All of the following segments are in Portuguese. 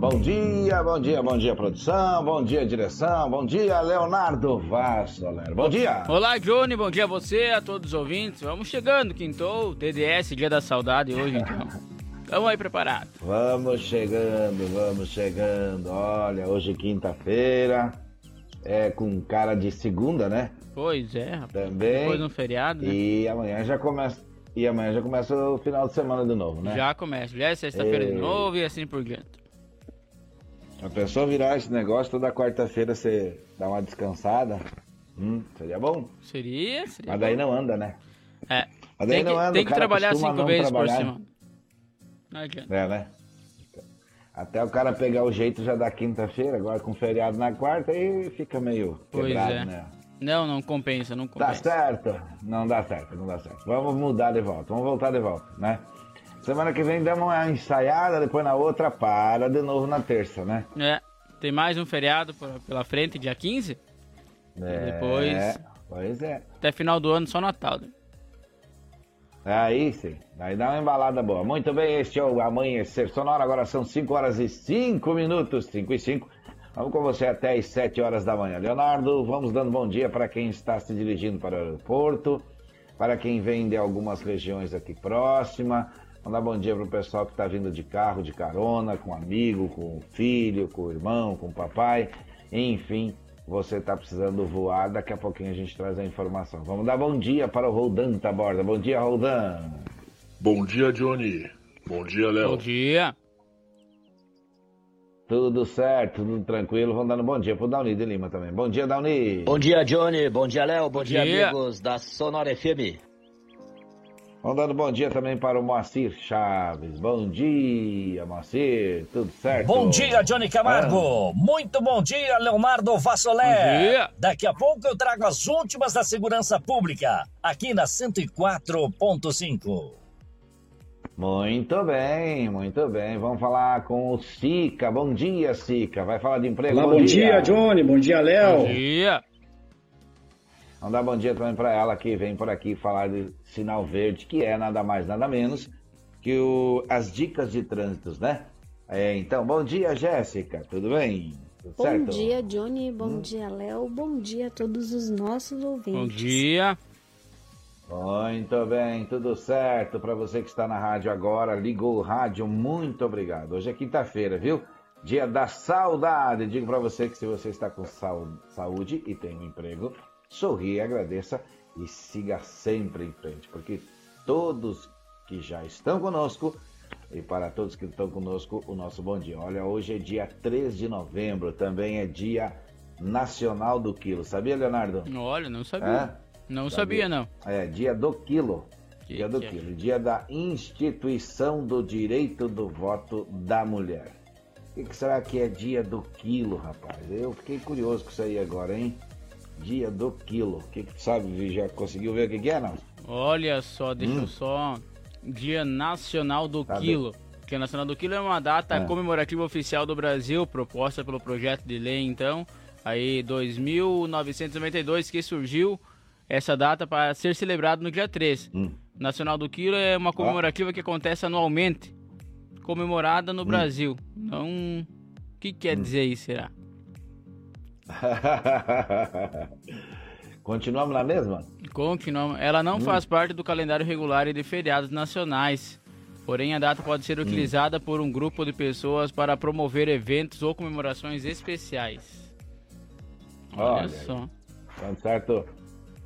bom dia, bom dia, bom dia, produção, bom dia, direção, bom dia, Leonardo Vaz, galera. Bom dia. Olá, Johnny, bom dia a você, a todos os ouvintes. Vamos chegando, quintou, DDS, Dia da Saudade hoje, então. Vamos aí preparado. Vamos chegando, vamos chegando. Olha, hoje quinta-feira, é com cara de segunda, né? Pois é, rapaz. Também. Depois no feriado, né? E amanhã já começa, e amanhã já começa o final de semana de novo, né? Já começa, já é sexta-feira de Ei. novo e assim por diante. A pessoa virar esse negócio toda quarta-feira você dá uma descansada, hum, seria bom. Seria, seria. Mas daí bom. não anda, né? É. Mas daí Tem que, não anda, tem que trabalhar cinco vezes trabalhar. por semana. Não adianta. É, né? Até o cara pegar o jeito já da quinta-feira, agora com feriado na quarta, aí fica meio Pois quebrado, é. né? Não, não compensa, não Tá compensa. certo? Não dá certo, não dá certo. Vamos mudar de volta, vamos voltar de volta, né? Semana que vem damos uma ensaiada, depois na outra para de novo na terça, né? É. Tem mais um feriado pela frente, dia 15. É, depois- Pois é. Até final do ano, só Natal. né? Aí sim, aí dá uma embalada boa. Muito bem, este é o Amanhecer Sonora. Agora são 5 horas e 5 minutos, 5 e 5. Vamos com você até as 7 horas da manhã. Leonardo, vamos dando bom dia para quem está se dirigindo para o aeroporto, para quem vem de algumas regiões aqui próxima. Vamos dar bom dia para o pessoal que está vindo de carro, de carona, com amigo, com o filho, com o irmão, com o papai. Enfim, você está precisando voar. Daqui a pouquinho a gente traz a informação. Vamos dar bom dia para o Roldan Taborda. Bom dia, Roldan. Bom dia, Johnny. Bom dia, Léo. Bom dia. Tudo certo, tudo tranquilo. Vamos dando bom dia pro Dauni de Lima também. Bom dia, Dauni. Bom dia, Johnny. Bom dia, Léo. Bom, dia, dia. amigos da Sonora FM. Vamos dando bom dia também para o Moacir Chaves. Bom dia, Moacir. Tudo certo? Bom dia, Johnny Camargo. Muito bom dia, Leonardo Vassolé. Bom dia. Daqui a pouco eu trago as últimas da segurança pública, aqui na 104.5. Muito bem, muito bem. Vamos falar com o Sica. Bom dia, Sica. Vai falar de emprego? Olá, bom dia, Johnny. Bom dia, Léo. Bom dia. Vamos dar bom dia também para ela que vem por aqui falar de sinal verde, que é nada mais, nada menos que o, as dicas de trânsitos, né? É, então, bom dia, Jéssica. Tudo bem? Tudo Bom certo? dia, Johnny. Bom dia, Léo. Bom dia a todos os nossos ouvintes. Bom dia. Muito bem, tudo certo. Para você que está na rádio agora, ligou o rádio, muito obrigado. Hoje é quinta-feira, viu? Dia da saudade. Digo para você que se você está com saúde e tem um emprego, sorria, agradeça e siga sempre em frente, porque todos que já estão conosco e para todos que estão conosco, o nosso bom dia. Olha, hoje é dia 3 de novembro, também é dia nacional do quilo. Sabia, Leonardo? Olha, não sabia. É? Não Sabia. sabia, não. É, dia do quilo. Que dia do que é? quilo. Dia da instituição do direito do voto da mulher. O que, que será que é dia do quilo, rapaz? Eu fiquei curioso com isso aí agora, hein? Dia do quilo. O que, que tu sabe? Já conseguiu ver o que, que é, não? Olha só, deixa Hum. eu só. Dia Nacional do Tá Quilo. Dia Nacional do Quilo é uma data É. comemorativa oficial do Brasil, proposta pelo projeto de lei, então, aí 2992, que surgiu essa data para ser celebrado no dia 3. Hum. Nacional do Quilo é uma comemorativa que acontece anualmente, comemorada Hum. no Brasil. Então, o que quer dizer isso, será? Continuamos na mesma? Continuamos. Ela Hum. não faz parte do calendário regular e de feriados nacionais. Porém, a data pode Hum. ser utilizada por um grupo de pessoas para promover eventos ou comemorações especiais. Olha, Olha só. Tá certo?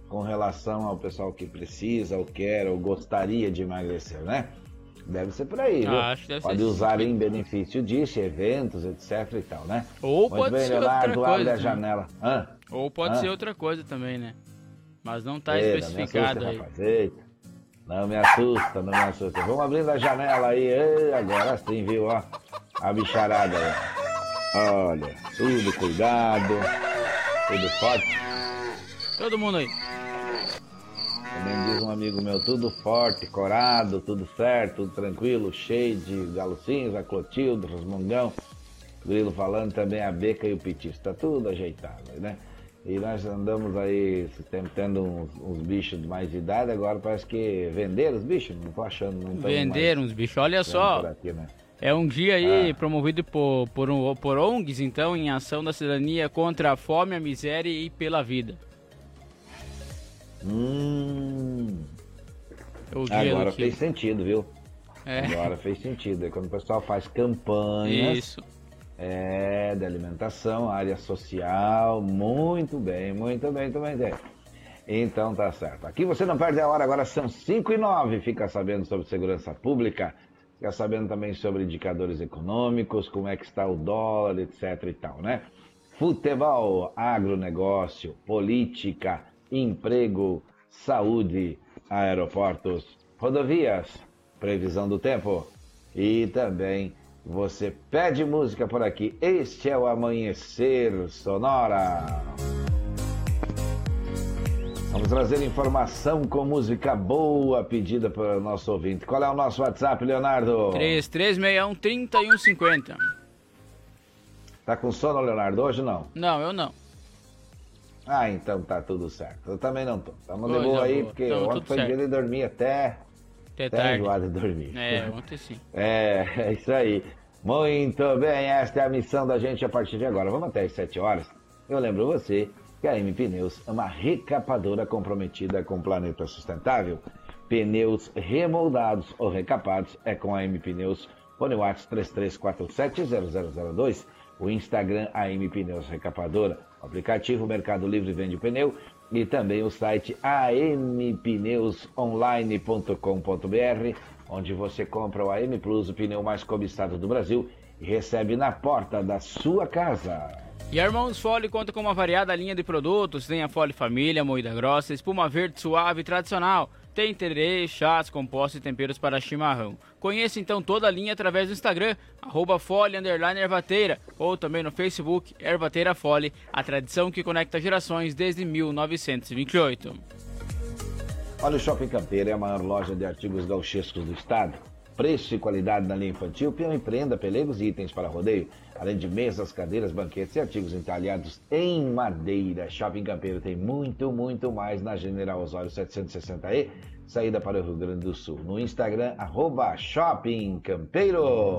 Com relação ao pessoal que precisa, ou quer, ou gostaria de emagrecer, né? Deve ser por aí, viu? Acho que deve Pode ser usar em benefício disso, eventos, etc e tal, né? Ou Muito pode bem, ser outra Leonardo, abre coisa. a também. janela. Hã? Ou pode Ah. ser outra coisa também, né? Mas não tá Eita, especificado me aí. assusta, rapaz. Eita. Não me assusta, não me assusta. Vamos abrindo a janela aí. Ei, agora sim, viu? Ó, a bicharada aí. Olha, tudo cuidado, tudo forte. Todo mundo aí. Também diz um amigo meu, tudo forte, corado, tudo certo, tudo tranquilo, cheio de galocinhos, a Clotilde, Rosmongão, Grilo falando também a Beca e o Pitis, tá tudo ajeitado, né? E nós andamos aí tendo uns, uns bichos de mais idade, agora parece que venderam os bichos, não tô achando, não Venderam uns bichos, olha só. Aqui, né? É um dia aí Ah. promovido por, por, um- por ONGs, então, em ação da cidadania contra a fome, a miséria e pela vida. Hum, agora fez sentido, viu? É. Agora fez sentido. É quando o pessoal faz campanhas Isso. é, de alimentação, área social, muito bem, muito bem, muito bem. Então tá certo. Aqui você não perde a hora, agora são 5 e 9. Fica sabendo sobre segurança pública, fica sabendo também sobre indicadores econômicos, como é que está o dólar, etc e tal, né? Futebol, agronegócio, política, emprego, saúde, aeroportos, rodovias, previsão do tempo e também você pede música por aqui. Este é o Amanhecer Sonora. Vamos trazer informação com música boa pedida pelo nosso ouvinte. Qual é o nosso WhatsApp, Leonardo? 3361 3150. Tá com sono, Leonardo? Hoje não? Não, eu não. Ah, então tá tudo certo. Eu também não tô. Tamo de boa aí, boa. porque Tamo ontem foi certo. dia de dormir até, Até até tarde. enjoado de dormir. É, ontem sim. É, é isso aí. Muito bem, esta é a missão da gente a partir de agora. Vamos até às 7 horas. Eu lembro você que a M Pneus é uma recapadora comprometida com o planeta sustentável. Pneus remoldados ou recapados é com a M Pneus. Fone WhatsApp 33470002. O Instagram AM Pneus Recapadora. O aplicativo Mercado Livre vende pneu. E também o site ampneusonline.com.br, onde você compra o AM Plus, o pneu mais cobiçado do Brasil, e recebe na porta da sua casa. E a Irmãos Fole conta com uma variada linha de produtos. Tem a Fole Família, moída grossa, espuma verde suave e tradicional. Tem tererê, chás, compostos e temperos para chimarrão. Conheça então toda a linha através do Instagram, arroba Ervateira, ou também no Facebook Ervateira Fole, a tradição que conecta gerações desde 1928. Olha, o Shopping Campeiro é a maior loja de artigos gauchescos do estado. Preço e qualidade na linha infantil, peão e prenda, pelegos e itens para rodeio. Além de mesas, cadeiras, banquetes e artigos entalhados em madeira. Shopping Campeiro tem muito, muito mais na General Osório 760E, saída para o Rio Grande do Sul. No Instagram, arroba Shopping Campeiro.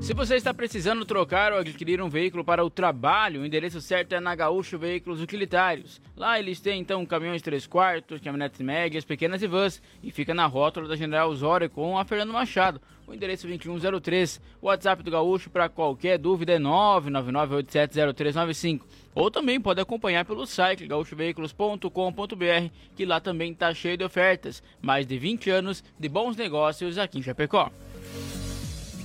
Se você está precisando trocar ou adquirir um veículo para o trabalho, o endereço certo é na Gaúcho Veículos Utilitários. Lá eles têm então caminhões 3 quartos, caminhonetes médias, pequenas e vans e fica na rótula da General Osório com a Fernando Machado. O endereço 2103. O WhatsApp do Gaúcho para qualquer dúvida é 999870395. Ou também pode acompanhar pelo site gaúchoveículos.com.br, que lá também está cheio de ofertas. Mais de 20 anos de bons negócios aqui em Chapecó.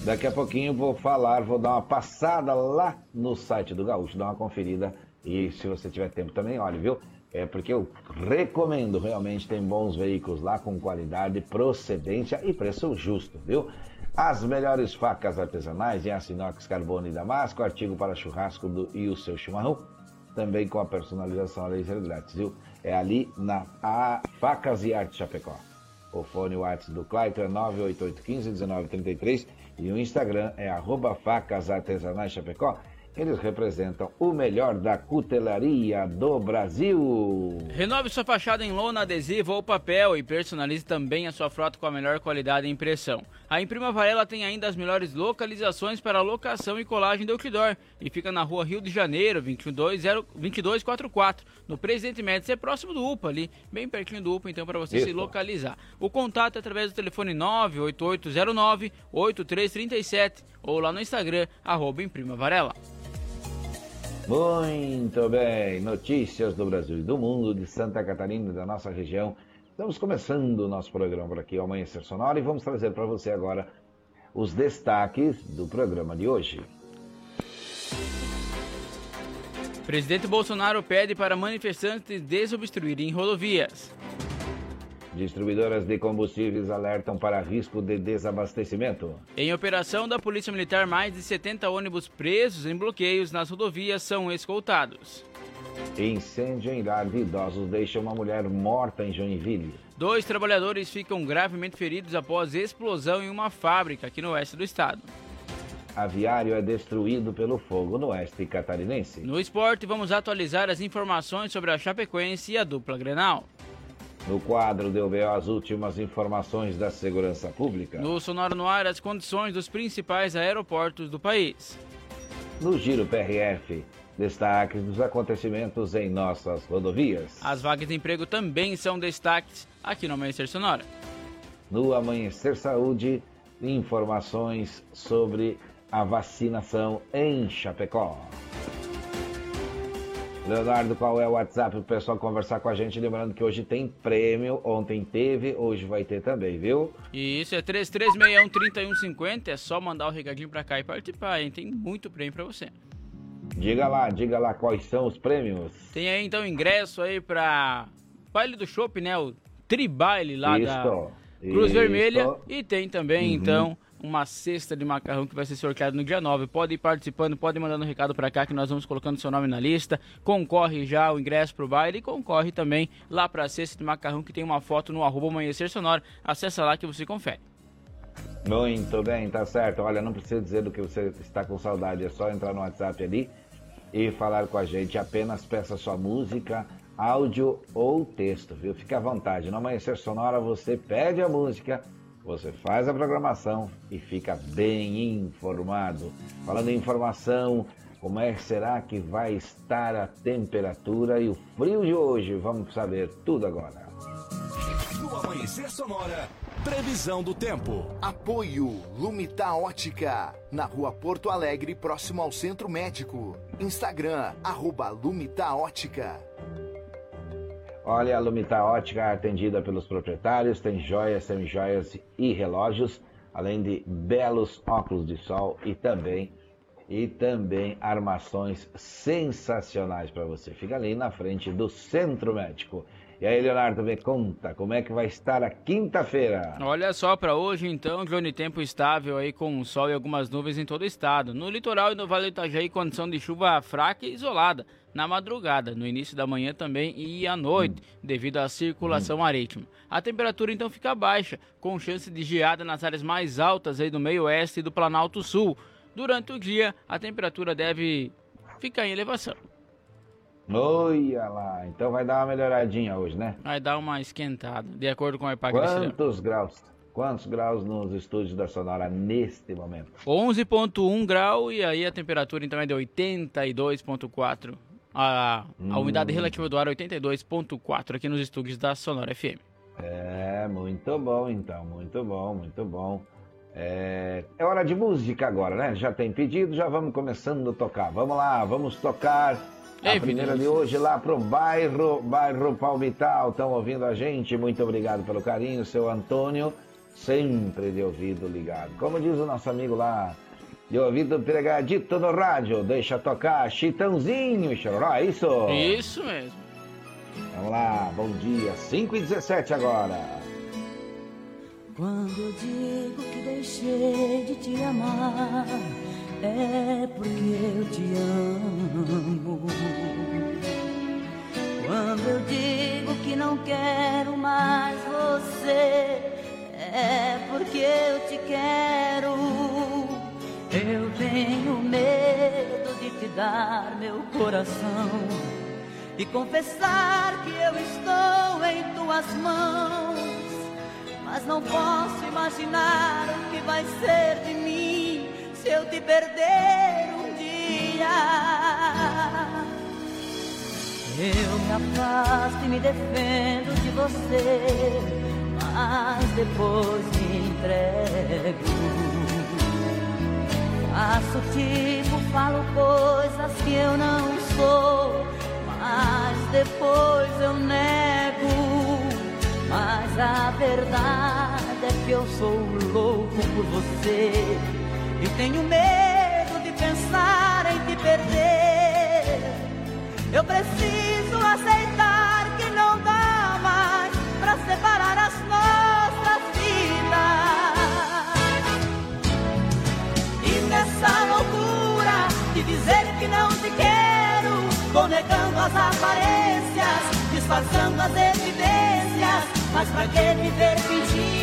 Daqui a pouquinho vou falar, vou dar uma passada lá no site do Gaúcho, dar uma conferida. E se você tiver tempo também, olha, viu? É porque eu recomendo, realmente tem bons veículos lá com qualidade, procedência e preço justo, viu? As melhores facas artesanais em aço inox, carbono e damasco, artigo para churrasco do, e o seu chimarrão, também com a personalização laser grátis, viu? É ali na a Facas e Arte Chapecó. O fone WhatsApp do Claito é 988151933 e o Instagram é arroba facas artesanais Chapecó. Eles representam o melhor da cutelaria do Brasil. Renove sua fachada em lona, adesivo ou papel e personalize também a sua frota com a melhor qualidade e impressão. A Imprima Varela tem ainda as melhores localizações para locação e colagem de outdoor e fica na rua Rio de Janeiro, 2200 2244, no Presidente Médici, é próximo do UPA ali, bem pertinho do UPA, então para você se Isso. localizar. O contato é através do telefone 98809 8337 ou lá no Instagram, arroba Imprima Varela. Muito bem, notícias do Brasil e do mundo, de Santa Catarina e da nossa região. Estamos começando o nosso programa por aqui, Amanhecer Sonora, e vamos trazer para você agora os destaques do programa de hoje. Presidente Bolsonaro pede para manifestantes desobstruírem rodovias. Distribuidoras de combustíveis alertam para risco de desabastecimento. Em operação da Polícia Militar, mais de 70 ônibus presos em bloqueios nas rodovias são escoltados. Incêndio em lar de idosos deixa uma mulher morta em Joinville. Dois trabalhadores ficam gravemente feridos após explosão em uma fábrica aqui no oeste do estado. Aviário é destruído pelo fogo no oeste catarinense. No esporte, vamos atualizar as informações sobre a Chapecoense e a dupla Grenal. No quadro do BO, as últimas informações da segurança pública. No Sonoro no Ar, as condições dos principais aeroportos do país. No Giro PRF, destaques dos acontecimentos em nossas rodovias. As vagas de emprego também são destaques aqui no Amanhecer Sonora. No Amanhecer Saúde, informações sobre a vacinação em Chapecó. Leonardo, qual é o WhatsApp para o pessoal conversar com a gente? Lembrando que hoje tem prêmio, ontem teve, hoje vai ter também, viu? Isso, é 3361-3150, é só mandar o recadinho para cá e participar, hein? Tem muito prêmio para você. Diga lá, diga lá quais são os prêmios. Tem aí então ingresso aí para baile do shopping, né? O tribaile lá Isso, da Cruz isso. Vermelha. E tem também, Uhum. então, uma cesta de macarrão que vai ser sorteado no dia 9. Pode ir participando, pode ir mandando um recado pra cá que nós vamos colocando seu nome na lista. Concorre já o ingresso pro baile e concorre também lá pra cesta de macarrão que tem uma foto no arroba amanhecer sonora. Acessa lá que você confere. Muito bem, tá certo. Olha, não precisa dizer do que você está com saudade, é só entrar no WhatsApp ali e falar com a gente. Apenas peça sua música, áudio ou texto, viu? Fique à vontade. No Amanhecer Sonora você pede a música, você faz a programação e fica bem informado. Falando em informação, como é que será que vai estar a temperatura e o frio de hoje? Vamos saber tudo agora. No Amanhecer Sonora, previsão do tempo. Apoio Lumita Ótica, na rua Porto Alegre, próximo ao Centro Médico. Instagram, arroba Lumita Ótica. Olha, a Lumita Ótica é atendida pelos proprietários, tem joias, semijoias e relógios, além de belos óculos de sol e também e também armações sensacionais para você. Fica ali na frente do Centro Médico. E aí, Leonardo, me conta como é que vai estar a quinta-feira. Olha só para hoje então, Johnny, tempo estável aí com sol e algumas nuvens em todo o estado. No litoral e no Vale do Itajaí, condição de chuva fraca e isolada na madrugada, no início da manhã também e à noite, devido à circulação marítima. A temperatura então fica baixa, com chance de geada nas áreas mais altas aí do meio oeste e do Planalto Sul. Durante o dia, a temperatura deve ficar em elevação. Olha lá, então vai dar uma melhoradinha hoje, né? Vai dar uma esquentada, de acordo com desse ano. Quantos graus? Quantos graus nos estúdios da Sonora neste momento? 11.1 grau e aí a temperatura então é de 82.4. A, a umidade relativa do ar 82.4 aqui nos estúdios da Sonora FM. É, muito bom então, muito bom, muito bom. É, é hora de música agora, né? Já tem pedido, já vamos começando a tocar. Vamos lá, vamos tocar a Ei, primeira de Vinícius. hoje lá pro bairro, bairro Palmital. Estão ouvindo a gente, muito obrigado pelo carinho, seu Antônio, sempre de ouvido ligado. Como diz o nosso amigo lá, de ouvido pregadito no rádio, deixa tocar Chitãozinho, chororó, é isso? Isso mesmo. Vamos lá, bom dia, 5 e 17 agora. Quando eu digo que deixei de te amar, é porque eu te amo. Quando eu digo que não quero mais você, é porque eu te quero. Eu tenho medo de te dar meu coração e confessar que eu estou em tuas mãos. Mas não posso imaginar o que vai ser de mim se eu te perder um dia. Eu me afasto e me defendo de você, mas depois me entrego. Faço tipo, falo coisas que eu não sou, mas depois eu nego. Mas a verdade é que eu sou louco por você e tenho medo de pensar em te perder. Eu preciso aceitar que não dá mais pra separar as nossas vidas. E nessa loucura de dizer que não te quero, vou negando as aparências, disfarçando as evidências Mas pra que viver fingindo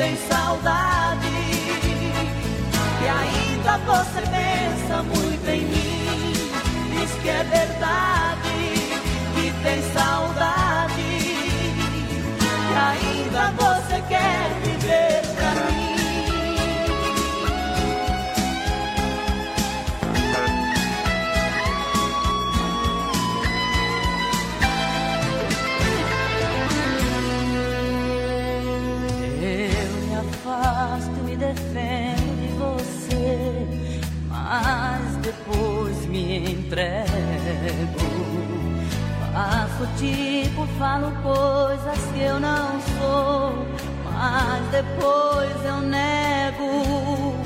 tem saudade, que ainda você pensa muito em mim. Diz que é verdade, que tem saudade, que ainda você quer viver pra mim. Mas depois me entrego. Faço tipo, falo coisas que eu não sou, mas depois eu nego.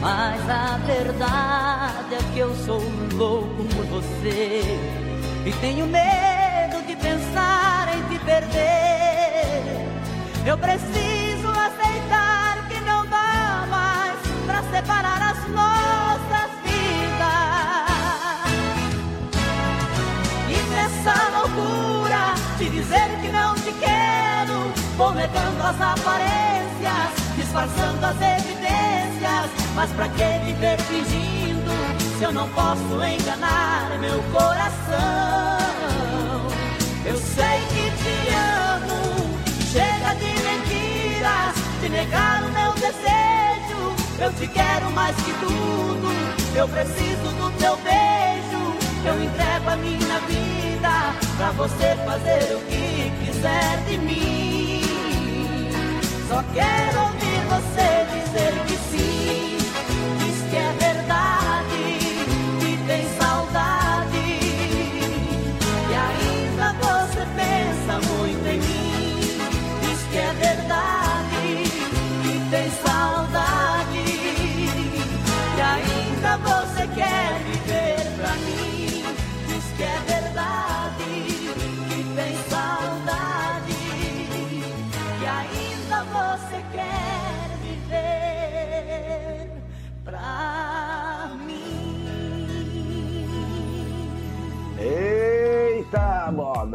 Mas a verdade é que eu sou louco por você e tenho medo de pensar em te perder. Eu preciso aceitar que não dá mais pra separar as negando as aparências, disfarçando as evidências. Mas pra que viver fingindo se eu não posso enganar meu coração? Eu sei que te amo. Chega de mentiras, de negar o meu desejo. Eu te quero mais que tudo. Eu preciso do teu beijo. Eu entrego a minha vida pra você fazer o que quiser de mim. Só quero ouvir você dizer que sim.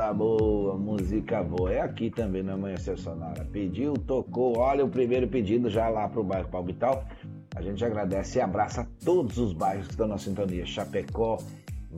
Moda boa, música boa. É aqui também no Amanhecer Sonora. Pediu, tocou. Olha o primeiro pedido já lá pro bairro Palmital. A gente agradece e abraça todos os bairros que estão na sintonia. Chapecó,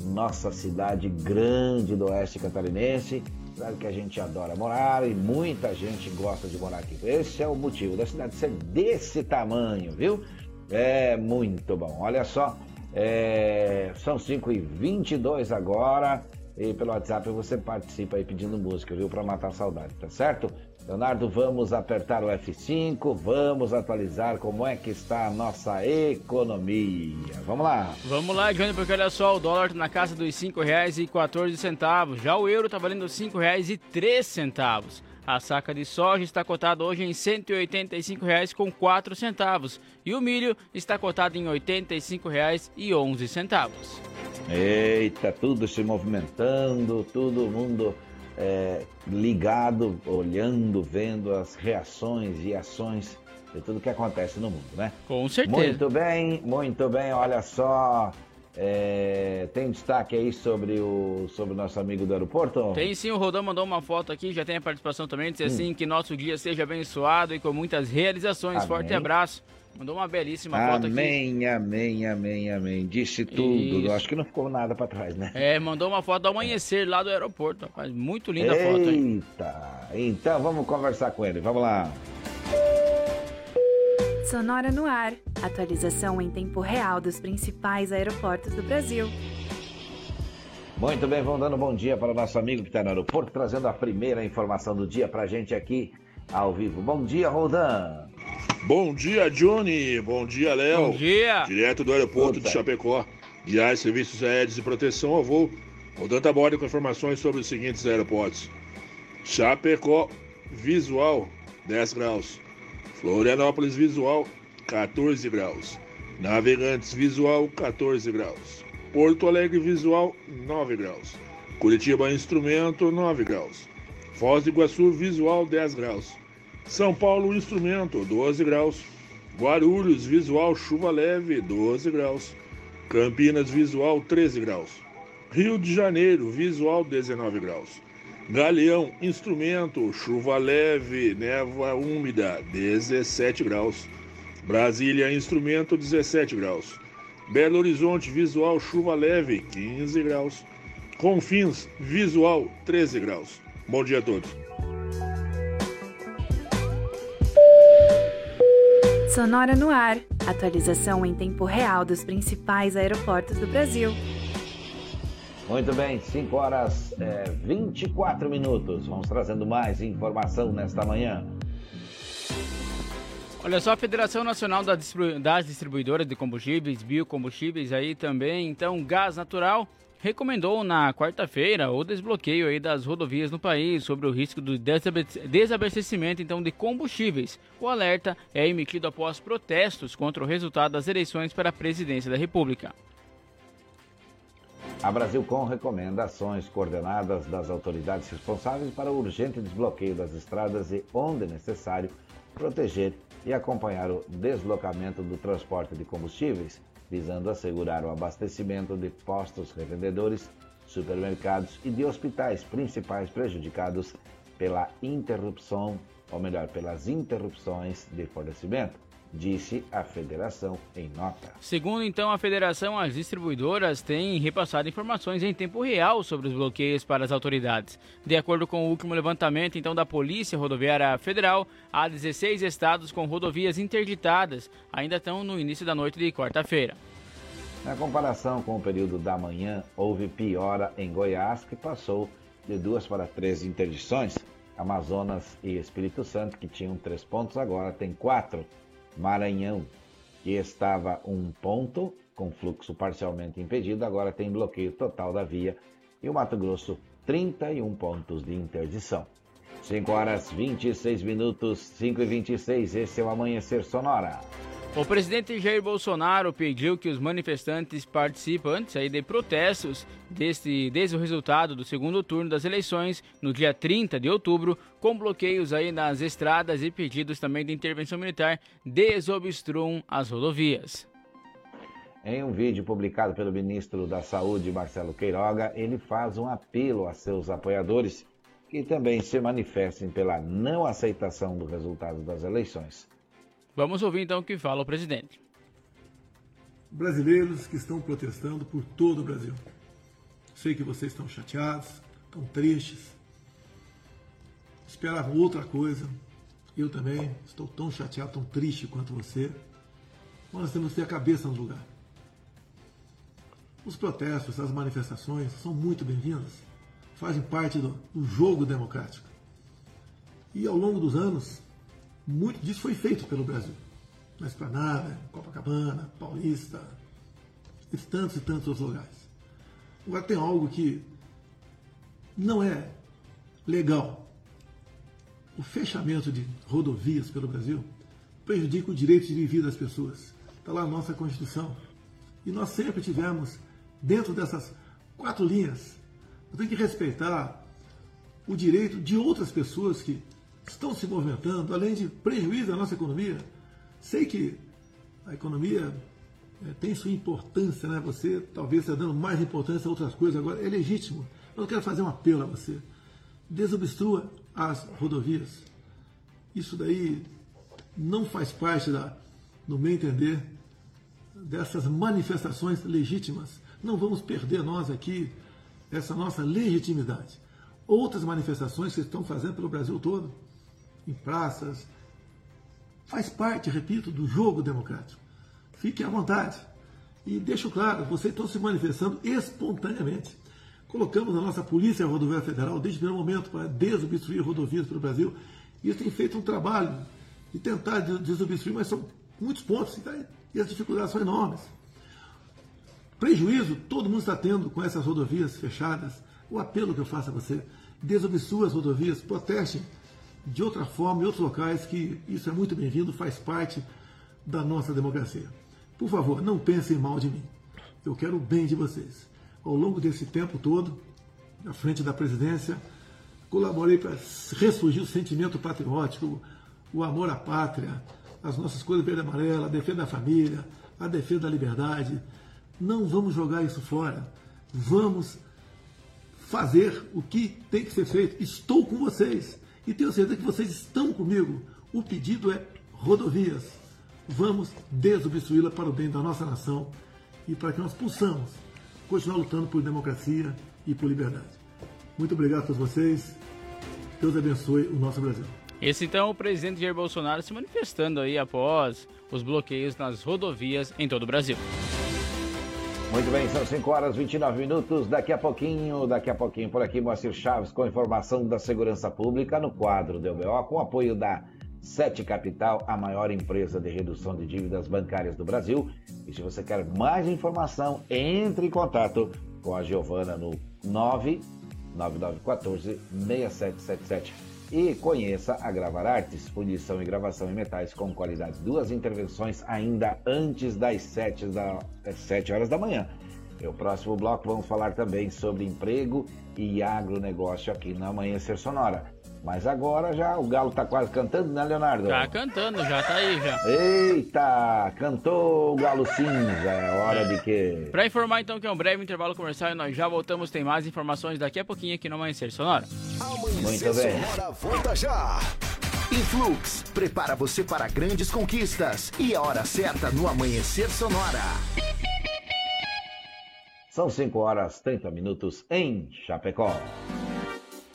nossa cidade grande do oeste catarinense. Cidade que a gente adora morar e muita gente gosta de morar aqui. Esse é o motivo da cidade ser desse tamanho, viu? É muito bom. Olha só, é, são 5h22 agora. E pelo WhatsApp você participa aí pedindo música, viu? Para matar a saudade, tá certo? Leonardo, vamos apertar o F5, vamos atualizar como é que está a nossa economia. Vamos lá. Vamos lá, Johnny, porque olha só, o dólar tá na casa dos R$ 5,14. Já o euro tá valendo R$ 5,03. A saca de soja está cotada hoje em R$ 185,00 com 4 centavos e o milho está cotado em R$ 85,11. Eita, tudo se movimentando, todo mundo é, ligado, olhando, vendo as reações e ações de tudo que acontece no mundo, né? Com certeza. Muito bem, muito bem, olha só. É, tem destaque aí sobre o, sobre o nosso amigo do aeroporto? Tem sim, o Rodão mandou uma foto aqui, já tem a participação também, diz assim que nosso dia seja abençoado e com muitas realizações. Amém. Forte abraço. Mandou uma belíssima foto aqui. Amém, amém, amém, amém. Disse tudo. Isso. Acho que não ficou nada pra trás, né? É, mandou uma foto do amanhecer lá do aeroporto, rapaz. Muito linda a foto, hein? Eita, então vamos conversar com ele. Vamos lá. Sonora no ar. Atualização em tempo real dos principais aeroportos do Brasil. Muito bem, vamos dando bom dia para o nosso amigo que está no aeroporto, trazendo a primeira informação do dia para a gente aqui ao vivo. Bom dia, Roldan. Bom dia, Johnny. Bom dia, Léo. Bom dia. Direto do aeroporto de Chapecó. Guiar serviços aéreos e proteção ao voo. O Danta Borda com informações sobre os seguintes aeroportos. Chapecó Visual 10 graus. Florianópolis Visual 14 graus. Navegantes Visual 14 graus. Porto Alegre Visual 9 graus. Curitiba Instrumento 9 graus. Foz do Iguaçu Visual 10 graus. São Paulo Instrumento 12 graus. Guarulhos Visual Chuva Leve 12 graus. Campinas Visual 13 graus. Rio de Janeiro Visual 19 graus. Galeão Instrumento Chuva Leve Névoa Úmida 17 graus. Brasília Instrumento 17 graus. Belo Horizonte Visual Chuva Leve 15 graus. Confins Visual 13 graus. Bom dia a todos. Sonora no ar. Atualização em tempo real dos principais aeroportos do Brasil. Muito bem, 5 horas é, 24 minutos. Vamos trazendo mais informação nesta manhã. Olha só, a Federação Nacional das Distribuidoras de Combustíveis, Biocombustíveis aí também, então, gás natural, recomendou na quarta-feira o desbloqueio aí das rodovias no país sobre o risco do desabastecimento então de combustíveis. O alerta é emitido após protestos contra o resultado das eleições para a presidência da República. A Brasilcom recomenda ações coordenadas das autoridades responsáveis para o urgente desbloqueio das estradas e, onde necessário, proteger e acompanhar o deslocamento do transporte de combustíveis, visando assegurar o abastecimento de postos revendedores, supermercados e de hospitais principais prejudicados pela interrupção, ou melhor, pelas interrupções de fornecimento disse a federação em nota. Segundo então a federação, as distribuidoras têm repassado informações em tempo real sobre os bloqueios para as autoridades. De acordo com o último levantamento então da Polícia Rodoviária Federal, há 16 estados com rodovias interditadas, ainda estão no início da noite de quarta-feira. Na comparação com o período da manhã, houve piora em Goiás, que passou de duas para três interdições. Amazonas e Espírito Santo, que tinham três pontos, agora tem quatro. Maranhão, que estava um ponto com fluxo parcialmente impedido, agora tem bloqueio total da via. E o Mato Grosso, 31 pontos de interdição. 5 horas 26 minutos, 5 e 26, esse é o Amanhecer Sonora. O presidente Jair Bolsonaro pediu que os manifestantes participantes aí de protestos deste, desde o resultado do segundo turno das eleições no dia 30 de outubro, com bloqueios aí nas estradas e pedidos também de intervenção militar, desobstruam as rodovias. Em um vídeo publicado pelo ministro da Saúde, Marcelo Queiroga, ele faz um apelo a seus apoiadores que também se manifestem pela não aceitação do resultado das eleições. Vamos ouvir então o que fala o presidente. Brasileiros que estão protestando por todo o Brasil. Sei que vocês estão chateados, estão tristes, esperavam outra coisa. Eu também estou tão chateado, tão triste quanto você. Mas nós temos que ter a cabeça no lugar. Os protestos, as manifestações são muito bem-vindas, fazem parte do, do jogo democrático. E ao longo dos anos, muito disso foi feito pelo Brasil. Na Esplanada, Copacabana, Paulista, e tantos e tantos outros lugares. Agora tem algo que não é legal. O fechamento de rodovias pelo Brasil prejudica o direito de viver das pessoas. Está lá a nossa Constituição. E nós sempre tivemos, dentro dessas quatro linhas, tem que respeitar o direito de outras pessoas que estão se movimentando, além de prejuízo à nossa economia. Sei que a economia é, tem sua importância, né? Você talvez está dando mais importância a outras coisas agora. É legítimo. Eu quero fazer um apelo a você. Desobstrua as rodovias. Isso daí não faz parte, da, no meu entender, dessas manifestações legítimas. Não vamos perder nós aqui essa nossa legitimidade. Outras manifestações que estão fazendo pelo Brasil todo em praças. Faz parte, repito, do jogo democrático. Fiquem à vontade. E deixo claro, vocês estão se manifestando espontaneamente. Colocamos a nossa Polícia Rodoviária Federal desde o primeiro momento para desobstruir rodovias pelo Brasil. E eles têm feito um trabalho de tentar desobstruir, mas são muitos pontos e as dificuldades são enormes. Prejuízo todo mundo está tendo com essas rodovias fechadas. O apelo que eu faço a você desobstruam as rodovias, protestem de outra forma em outros locais, que isso é muito bem-vindo, faz parte da nossa democracia. Por favor, não pensem mal de mim. Eu quero o bem de vocês. Ao longo desse tempo todo, à frente da presidência, colaborei para ressurgir o sentimento patriótico, o amor à pátria, as nossas coisas verde e amarela, a defesa da família, a defesa da liberdade. Não vamos jogar isso fora. Vamos fazer o que tem que ser feito. Estou com vocês e tenho certeza que vocês estão comigo. O pedido é rodovias. Vamos desobstruí-la para o bem da nossa nação e para que nós possamos continuar lutando por democracia e por liberdade. Muito obrigado a todos vocês. Deus abençoe o nosso Brasil. Esse então é o presidente Jair Bolsonaro se manifestando aí após os bloqueios nas rodovias em todo o Brasil. Muito bem, são 5 horas e 29 minutos. Daqui a pouquinho, daqui a pouquinho por aqui, Moacir Chaves com informação da segurança pública no quadro do UBO, com apoio da Sete Capital, a maior empresa de redução de dívidas bancárias do Brasil. E se você quer mais informação, entre em contato com a Giovana no 99914 6777 e conheça a Gravar Artes, fundição e gravação em metais com qualidade. Duas intervenções ainda antes das 7, da, 7 horas da manhã. No próximo bloco vamos falar também sobre emprego e agronegócio aqui na Amanhecer Sonora. Mas agora já o Galo tá quase cantando, né, Leonardo? Tá cantando, já tá aí já. Eita, cantou o Galo Cinza, é hora de que. Para informar então que é um breve intervalo comercial e nós já voltamos, tem mais informações daqui a pouquinho aqui no Amanhecer Sonora. Amanhecer Sonora volta já. Influx, prepara você para grandes conquistas e a hora certa no Amanhecer Sonora. São 5 horas 30 minutos em Chapecó.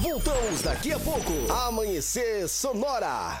Voltamos daqui a pouco. Amanhecer Sonora.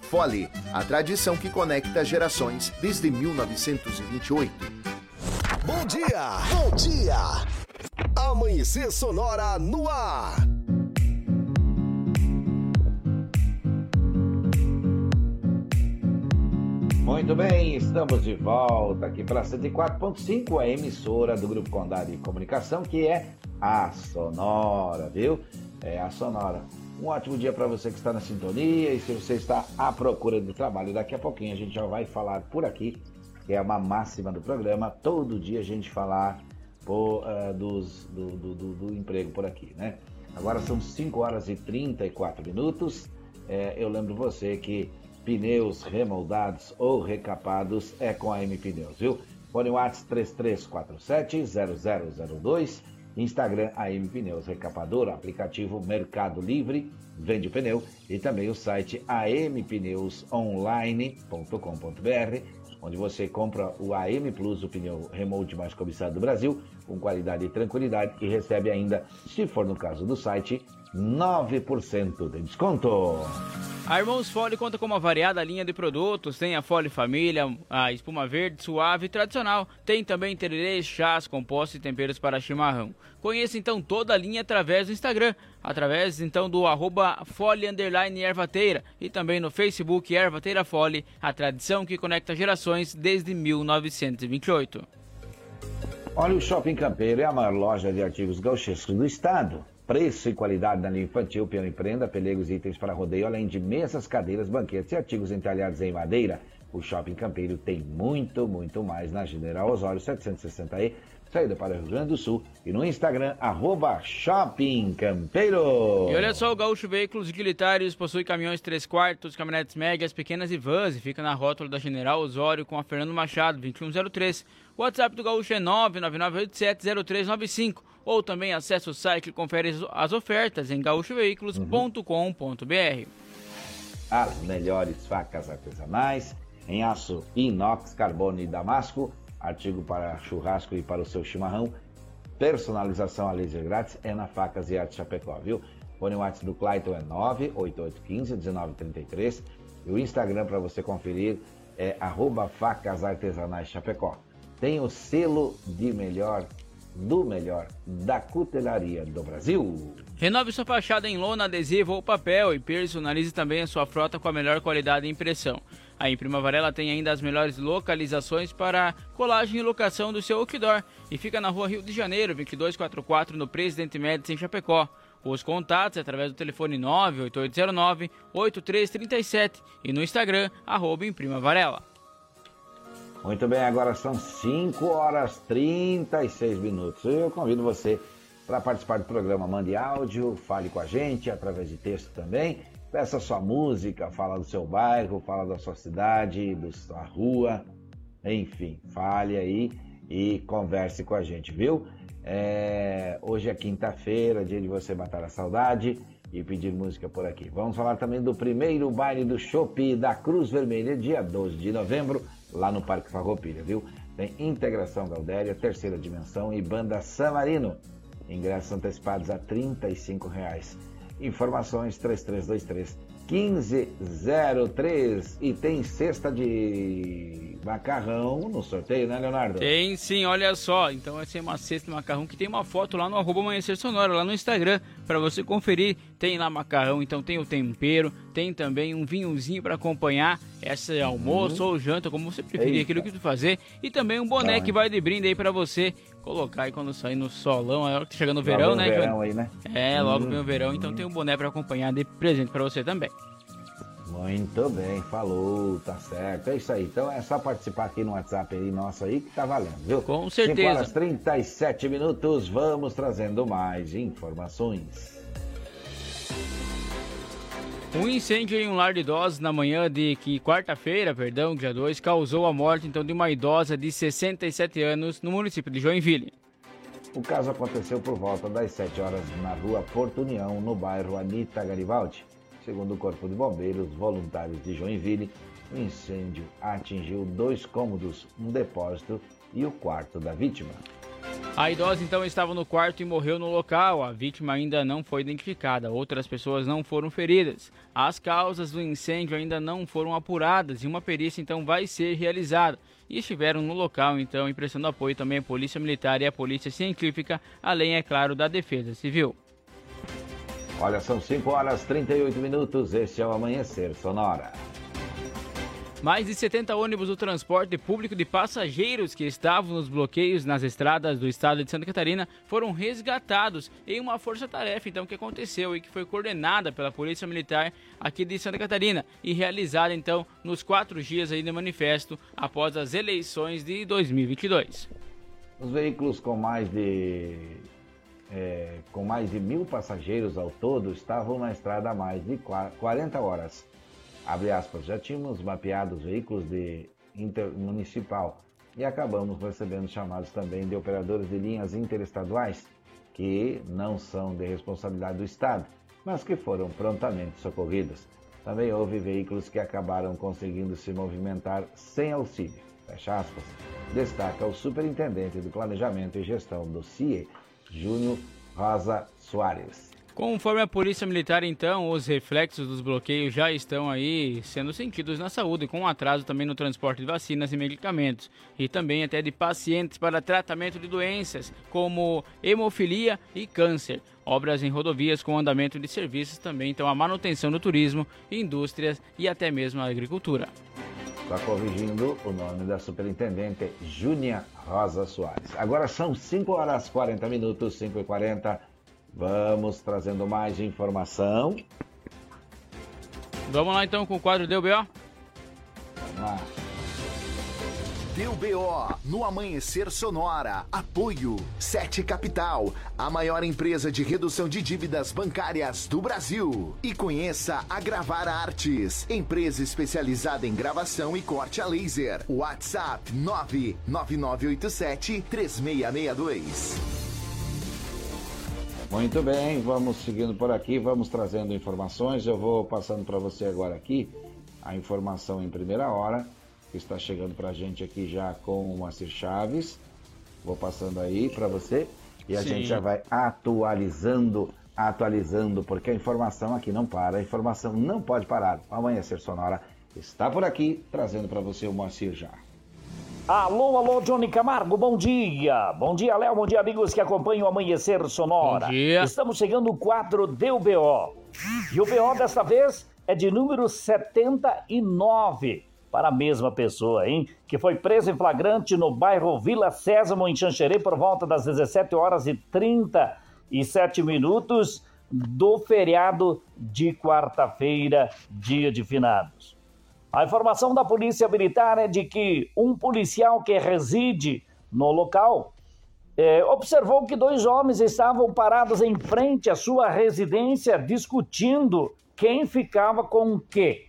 Fole, a tradição que conecta gerações desde 1928. Bom dia! Bom dia! Amanhecer Sonora no ar. Muito bem, estamos de volta aqui para 104.5, a emissora do Grupo Condado de Comunicação, que é a Sonora, viu? É a Sonora. Um ótimo dia para você que está na sintonia e se você está à procura de trabalho, daqui a pouquinho a gente já vai falar por aqui, que é uma máxima do programa, todo dia a gente falar por, uh, dos, do, do, do, do, emprego por aqui, né? Agora são 5 horas e 34 minutos. É, eu lembro você que pneus remoldados ou recapados é com a M Pneus, viu? Fone WhatsApp 3347 0002, Instagram AM Pneus Recapadora, aplicativo Mercado Livre, vende pneu e também o site ampneusonline.com.br, onde você compra o AM Plus, o pneu remote mais cobiçado do Brasil, com qualidade e tranquilidade e recebe ainda, se for no caso do site, 9% de desconto. A Irmãos Fole conta com uma variada linha de produtos. Tem a Fole Família, a espuma verde, suave e tradicional. Tem também tererês, chás, compostos e temperos para chimarrão. Conheça então toda a linha através do Instagram, através então do arroba Fole Ervateira e também no Facebook Ervateira Fole, a tradição que conecta gerações desde 1928. Olha, o Shopping Campeiro é a maior loja de artigos gauchescos do estado. Preço e qualidade na linha infantil, peão e prenda, pelegos e itens para rodeio, além de mesas, cadeiras, banquetes e artigos entalhados em madeira. O Shopping Campeiro tem muito, muito mais na General Osório 760E, saída para o Rio Grande do Sul e no Instagram, arroba Shopping Campeiro. E olha só, o Gaúcho Veículos Utilitários possui caminhões 3 quartos, caminhonetes médias, pequenas e vans e fica na rótula da General Osório com a Fernando Machado, 2103. O WhatsApp do Gaúcho é 999870395 ou também acesse o site e confere as ofertas em gaúchoveículos.com.br. As melhores facas artesanais em aço inox, carbono e damasco, artigo para churrasco e para o seu chimarrão. Personalização a laser grátis é na Facas e Arte Chapecó, viu? O WhatsApp do Clayton é 98815-1933 e o Instagram para você conferir é arroba facas artesanais Chapecó. Tem o selo de melhor do melhor da cutelaria do Brasil. Renove sua fachada em lona, adesivo ou papel e personalize também a sua frota com a melhor qualidade de impressão. A Imprima Varela tem ainda as melhores localizações para colagem e locação do seu outdoor e fica na rua Rio de Janeiro, 2244, no Presidente Médici, em Chapecó. Os contatos é através do telefone 98809-8337 e no Instagram, arroba Imprima Varela. Muito bem, agora são 5 horas 36 minutos. Eu convido você para participar do programa. Mande áudio, fale com a gente através de texto também. Peça sua música, fala do seu bairro, fala da sua cidade, da sua rua, enfim, fale aí e converse com a gente, viu? É... Hoje é quinta-feira, dia de você matar a saudade e pedir música por aqui. Vamos falar também do primeiro baile do Chopp da Cruz Vermelha, dia 12 de novembro lá no Parque Farroupilha, viu? Tem Integração Galdéria, Terceira Dimensão e Banda Samarino. Ingressos antecipados a R$ reais. Informações 3323 1503 e tem cesta de macarrão no sorteio, né, Leonardo? Tem sim, olha só. Então vai ser uma cesta de macarrão que tem uma foto lá no arroba Amanhecer Sonora, lá no Instagram, para você conferir. Tem lá macarrão, então tem o tempero, tem também um vinhozinho para acompanhar esse almoço uhum. ou janta, como você preferir, Eita. aquilo que tu fazer. E também um boné Não, que vai de brinde aí para você colocar aí quando sair no solão, é hora que tá chegando o verão, né? Verão aí, né? É, logo hum, vem o verão, então hum. tem um boné para acompanhar de presente para você também. Muito bem, falou, tá certo. É isso aí. Então é só participar aqui no WhatsApp aí nosso aí que tá valendo, viu? Com certeza. 5 horas 37 minutos, vamos trazendo mais informações. Um incêndio em um lar de idosos na manhã de quarta-feira, perdão, dia 2, causou a morte então de uma idosa de 67 anos no município de Joinville. O caso aconteceu por volta das 7 horas na rua Porto União, no bairro Anita Garibaldi. Segundo o Corpo de Bombeiros Voluntários de Joinville, o incêndio atingiu dois cômodos, um depósito e o quarto da vítima. A idosa então estava no quarto e morreu no local. A vítima ainda não foi identificada. Outras pessoas não foram feridas. As causas do incêndio ainda não foram apuradas e uma perícia então vai ser realizada. e estiveram no local, então, emprestando apoio também à Polícia Militar e à Polícia Científica, além, é claro, da Defesa Civil. Olha, são 5 horas 38 minutos. Este é o Amanhecer Sonora. Mais de 70 ônibus do transporte público de passageiros que estavam nos bloqueios nas estradas do estado de Santa Catarina foram resgatados em uma força-tarefa, então, que aconteceu e que foi coordenada pela Polícia Militar aqui de Santa Catarina e realizada, então, nos quatro dias aí de manifesto após as eleições de 2022. Os veículos com mais de é, com mais de mil passageiros ao todo estavam na estrada há mais de 40 horas Abre aspas, já tínhamos mapeado os veículos de intermunicipal e acabamos recebendo chamados também de operadores de linhas interestaduais que não são de responsabilidade do Estado, mas que foram prontamente socorridos. Também houve veículos que acabaram conseguindo se movimentar sem auxílio. Fecha aspas. Destaca o superintendente do Planejamento e Gestão do CIE, Júnior Rosa Soares. Conforme a Polícia Militar, então, os reflexos dos bloqueios já estão aí sendo sentidos na saúde, com atraso também no transporte de vacinas e medicamentos, e também até de pacientes para tratamento de doenças como hemofilia e câncer. Obras em rodovias com andamento de serviços também, então a manutenção do turismo, indústrias e até mesmo a agricultura. Está corrigindo o nome da superintendente Júnia Rosa Soares. Agora são 5 horas 40 minutos, 5 e 40 Vamos trazendo mais informação. Vamos lá então com o quadro Deu B.O. Vamos lá. Deu BO no Amanhecer Sonora. Apoio Sete Capital, a maior empresa de redução de dívidas bancárias do Brasil. E conheça a Gravar Artes, empresa especializada em gravação e corte a laser. WhatsApp 99987 3662. Muito bem, vamos seguindo por aqui, vamos trazendo informações. Eu vou passando para você agora aqui a informação em primeira hora, que está chegando para a gente aqui já com o Moacir Chaves. Vou passando aí para você e a Sim. gente já vai atualizando, atualizando, porque a informação aqui não para, a informação não pode parar. O Amanhecer Sonora está por aqui, trazendo para você o Moacir já. Alô, alô, Johnny Camargo, bom dia. Bom dia, Léo, bom dia, amigos que acompanham o Amanhecer Sonora. Bom dia. Estamos chegando no quadro Deu BO. E o BO dessa vez é de número 79 para a mesma pessoa, hein? Que foi presa em flagrante no bairro Vila Sésamo, em Xanxerê, por volta das 17 horas e 37 minutos do feriado de quarta-feira, dia de finados. A informação da Polícia Militar é de que um policial que reside no local é, observou que dois homens estavam parados em frente à sua residência discutindo quem ficava com o quê.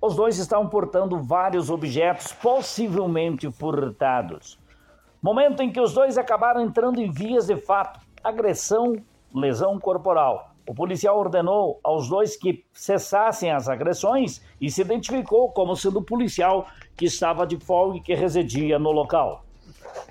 Os dois estavam portando vários objetos, possivelmente furtados. Momento em que os dois acabaram entrando em vias de fato: agressão, lesão corporal. O policial ordenou aos dois que cessassem as agressões e se identificou como sendo o policial que estava de folga e que residia no local.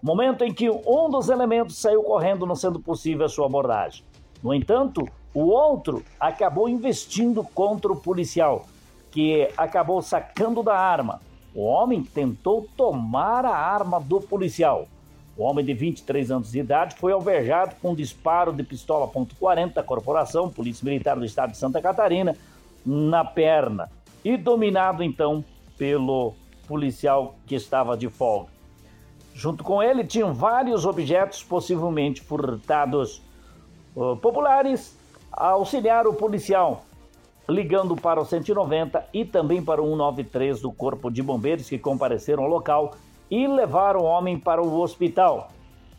Momento em que um dos elementos saiu correndo, não sendo possível a sua abordagem. No entanto, o outro acabou investindo contra o policial, que acabou sacando da arma. O homem tentou tomar a arma do policial. O homem de 23 anos de idade foi alvejado com um disparo de pistola .40 da corporação, Polícia Militar do Estado de Santa Catarina, na perna e dominado então pelo policial que estava de folga. Junto com ele tinham vários objetos possivelmente furtados. Uh, populares auxiliaram o policial, ligando para o 190 e também para o 193 do Corpo de Bombeiros que compareceram ao local e levaram o homem para o hospital,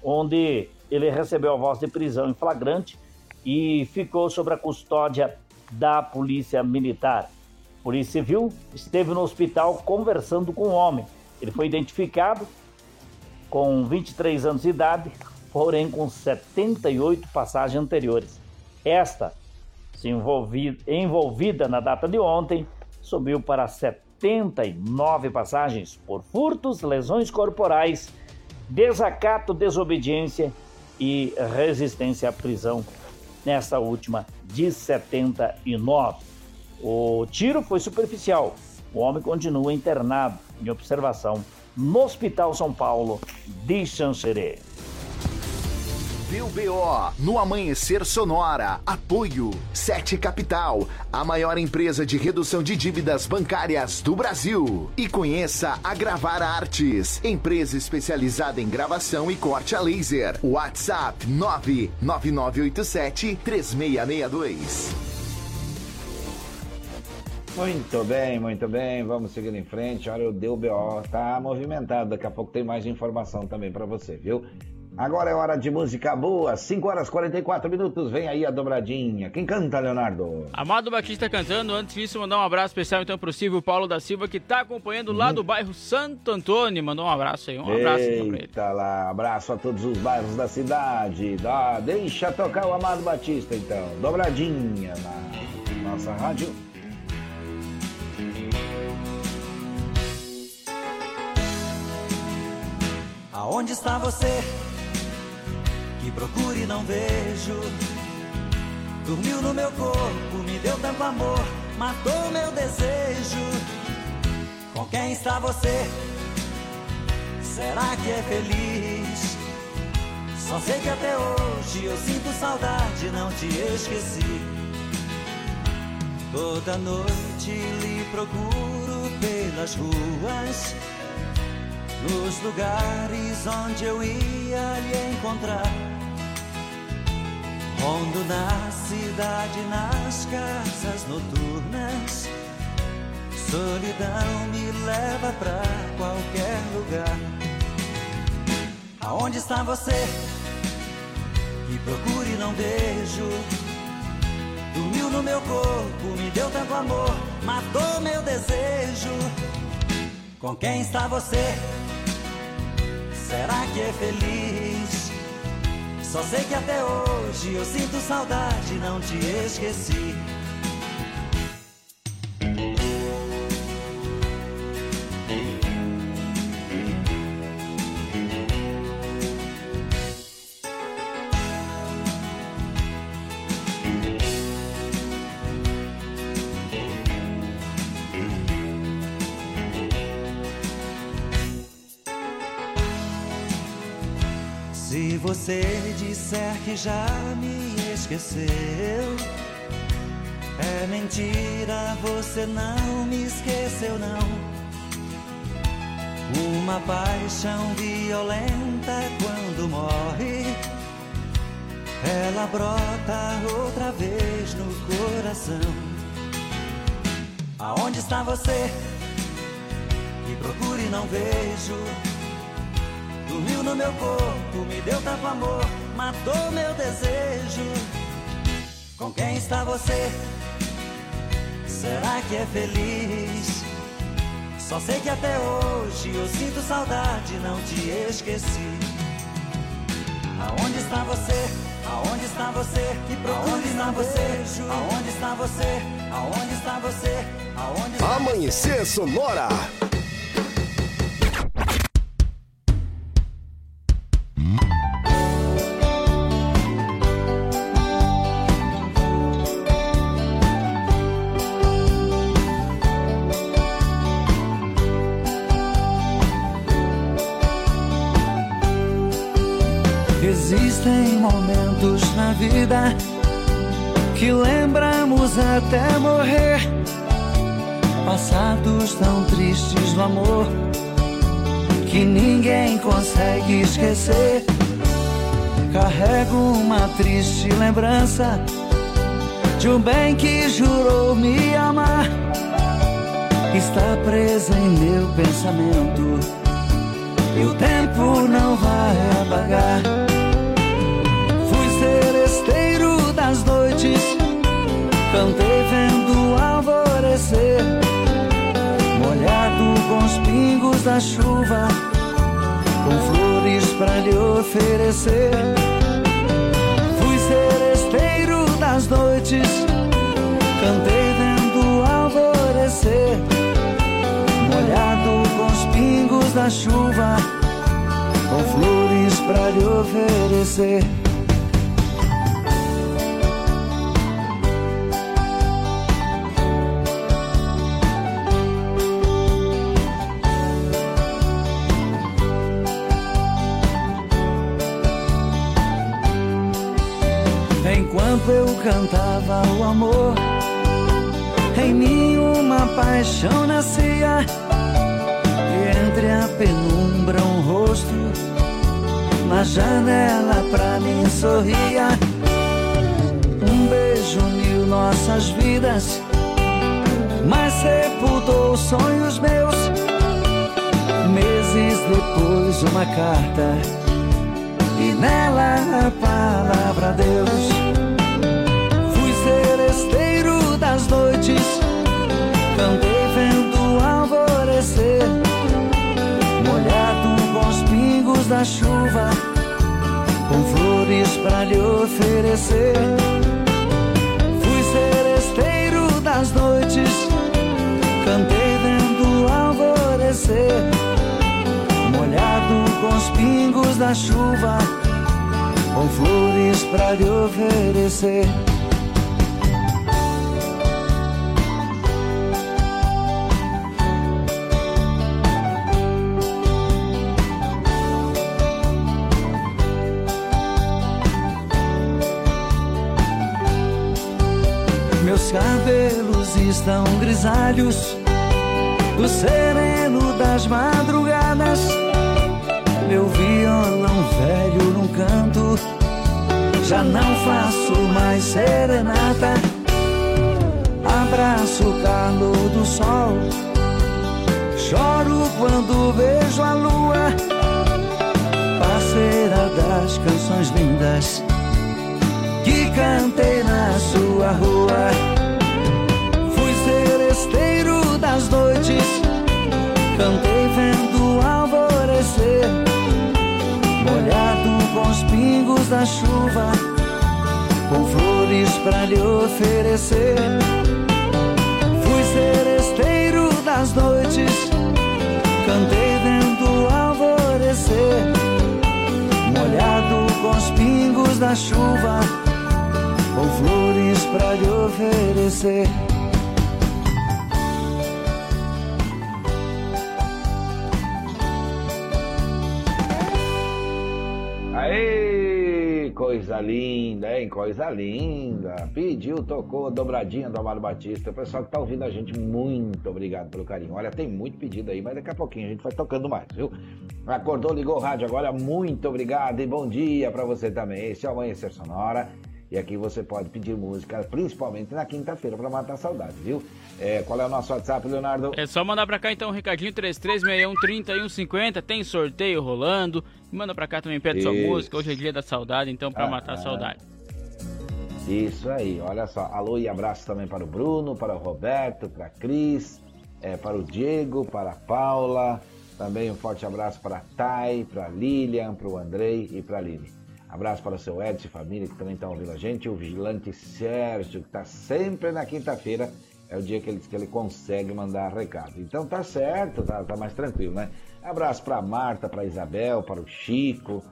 onde ele recebeu a voz de prisão em flagrante e ficou sob a custódia da Polícia Militar. Polícia Civil esteve no hospital conversando com o homem. Ele foi identificado com 23 anos de idade, porém com 78 passagens anteriores. Esta, se envolvida, envolvida na data de ontem, subiu para 70 79 passagens por furtos, lesões corporais, desacato, desobediência e resistência à prisão, nessa última de 79. O tiro foi superficial. O homem continua internado em observação no Hospital São Paulo de Xanxerê. Deu BO no Amanhecer Sonora. Apoio Sete Capital, a maior empresa de redução de dívidas bancárias do Brasil. E conheça a Gravar Artes, empresa especializada em gravação e corte a laser. WhatsApp 99987 3662. Muito bem, muito bem. Vamos seguir em frente. Olha, o Deu BO tá movimentado. Daqui a pouco tem mais informação também para você, viu? Agora é hora de música boa, 5 horas 44 minutos. Vem aí a dobradinha. Quem canta, Leonardo? Amado Batista cantando. Antes disso, mandar um abraço especial então pro Silvio Paulo da Silva, que tá acompanhando lá Uhum. do bairro Santo Antônio. Mandou um abraço aí. Um abraço então pra ele. Eita lá, abraço a todos os bairros da cidade. Dá, deixa tocar o Amado Batista, então. Dobradinha na nossa rádio. Aonde está você? Que procure e não vejo. Dormiu no meu corpo, me deu tanto amor, matou meu desejo. Com quem está você? Será que é feliz? Só sei que até hoje eu sinto saudade, não te esqueci. Toda noite lhe procuro pelas ruas. Nos lugares onde eu ia lhe encontrar. Rondo na cidade, nas casas noturnas Solidão me leva pra qualquer lugar. Aonde está você? Que procure e não vejo. Dormiu no meu corpo, me deu tanto amor Matou meu desejo Com quem está você? Será que é feliz? Só sei que até hoje eu sinto saudade, não te esqueci. Você disser que já me esqueceu, é mentira, você não me esqueceu, não. Uma paixão violenta quando morre, ela brota outra vez no coração. Aonde está você? Que procuro e não vejo. Dormiu no meu corpo, me deu tanto amor, matou meu desejo. Com quem está você? Será que é feliz? Só sei que até hoje eu sinto saudade, não te esqueci. Aonde está você? Aonde está você? Que procure está você? Aonde está você? Aonde está você? Aonde está Amanhecer Sonora. Que lembramos até morrer. Passados tão tristes do amor que ninguém consegue esquecer. Carrego uma triste lembrança de um bem que jurou me amar. Está presa em meu pensamento e o tempo não vai apagar. Fui seresteiro das noites, cantei vendo alvorecer, molhado com os pingos da chuva, com flores pra lhe oferecer. Fui seresteiro das noites, cantei vendo alvorecer, molhado com os pingos da chuva, com flores pra lhe oferecer. Cantava o amor. Em mim uma paixão nascia, e entre a penumbra um rosto, na janela pra mim sorria. Um beijo uniu nossas vidas, mas sepultou sonhos meus. Meses depois, uma carta, e nela a palavra Deus. Das noites, cantei vendo alvorecer, molhado com os pingos da chuva, com flores pra lhe oferecer. Fui seresteiro das noites, cantei vendo alvorecer, molhado com os pingos da chuva, com flores pra lhe oferecer. Estão grisalhos do sereno das madrugadas. Meu violão velho num canto, já não faço mais serenata. Abraço o calor do sol, choro quando vejo a lua, parceira das canções lindas que cantei na sua rua. Das noites, cantei vendo alvorecer, molhado com os pingos da chuva, com flores pra lhe oferecer. Fui seresteiro das noites, cantei vendo alvorecer, molhado com os pingos da chuva com flores pra lhe oferecer. Coisa linda, hein? Coisa linda. Pediu, tocou, dobradinha do Amado Batista. O pessoal que tá ouvindo a gente, muito obrigado pelo carinho. Olha, tem muito pedido aí, mas daqui a pouquinho a gente vai tocando mais, viu? Acordou, ligou o rádio agora, muito obrigado e bom dia pra você também. Esse é o Amanhecer Sonora. E aqui você pode pedir música, principalmente na quinta-feira, pra matar a saudade, viu? É, qual é o nosso WhatsApp, Leonardo? É só mandar pra cá então o recadinho 33613150, tem sorteio rolando. Manda pra cá também, pede sua Isso. música. Hoje é dia da saudade, então pra Ah, matar a ah. saudade. Isso aí, olha só. Alô e abraço também para o Bruno, para o Roberto, para a Cris, é, para o Diego, para a Paula. Também um forte abraço para a Thay, para a Lilian, para o Andrei e para a Lili. Abraço para o seu Edson e família que também estão ouvindo a gente. O vigilante Sérgio, que está sempre na quinta-feira, é o dia que ele que ele consegue mandar recado. Então tá certo, tá, tá mais tranquilo, né? Abraço para Marta, para Isabel, para o Chico,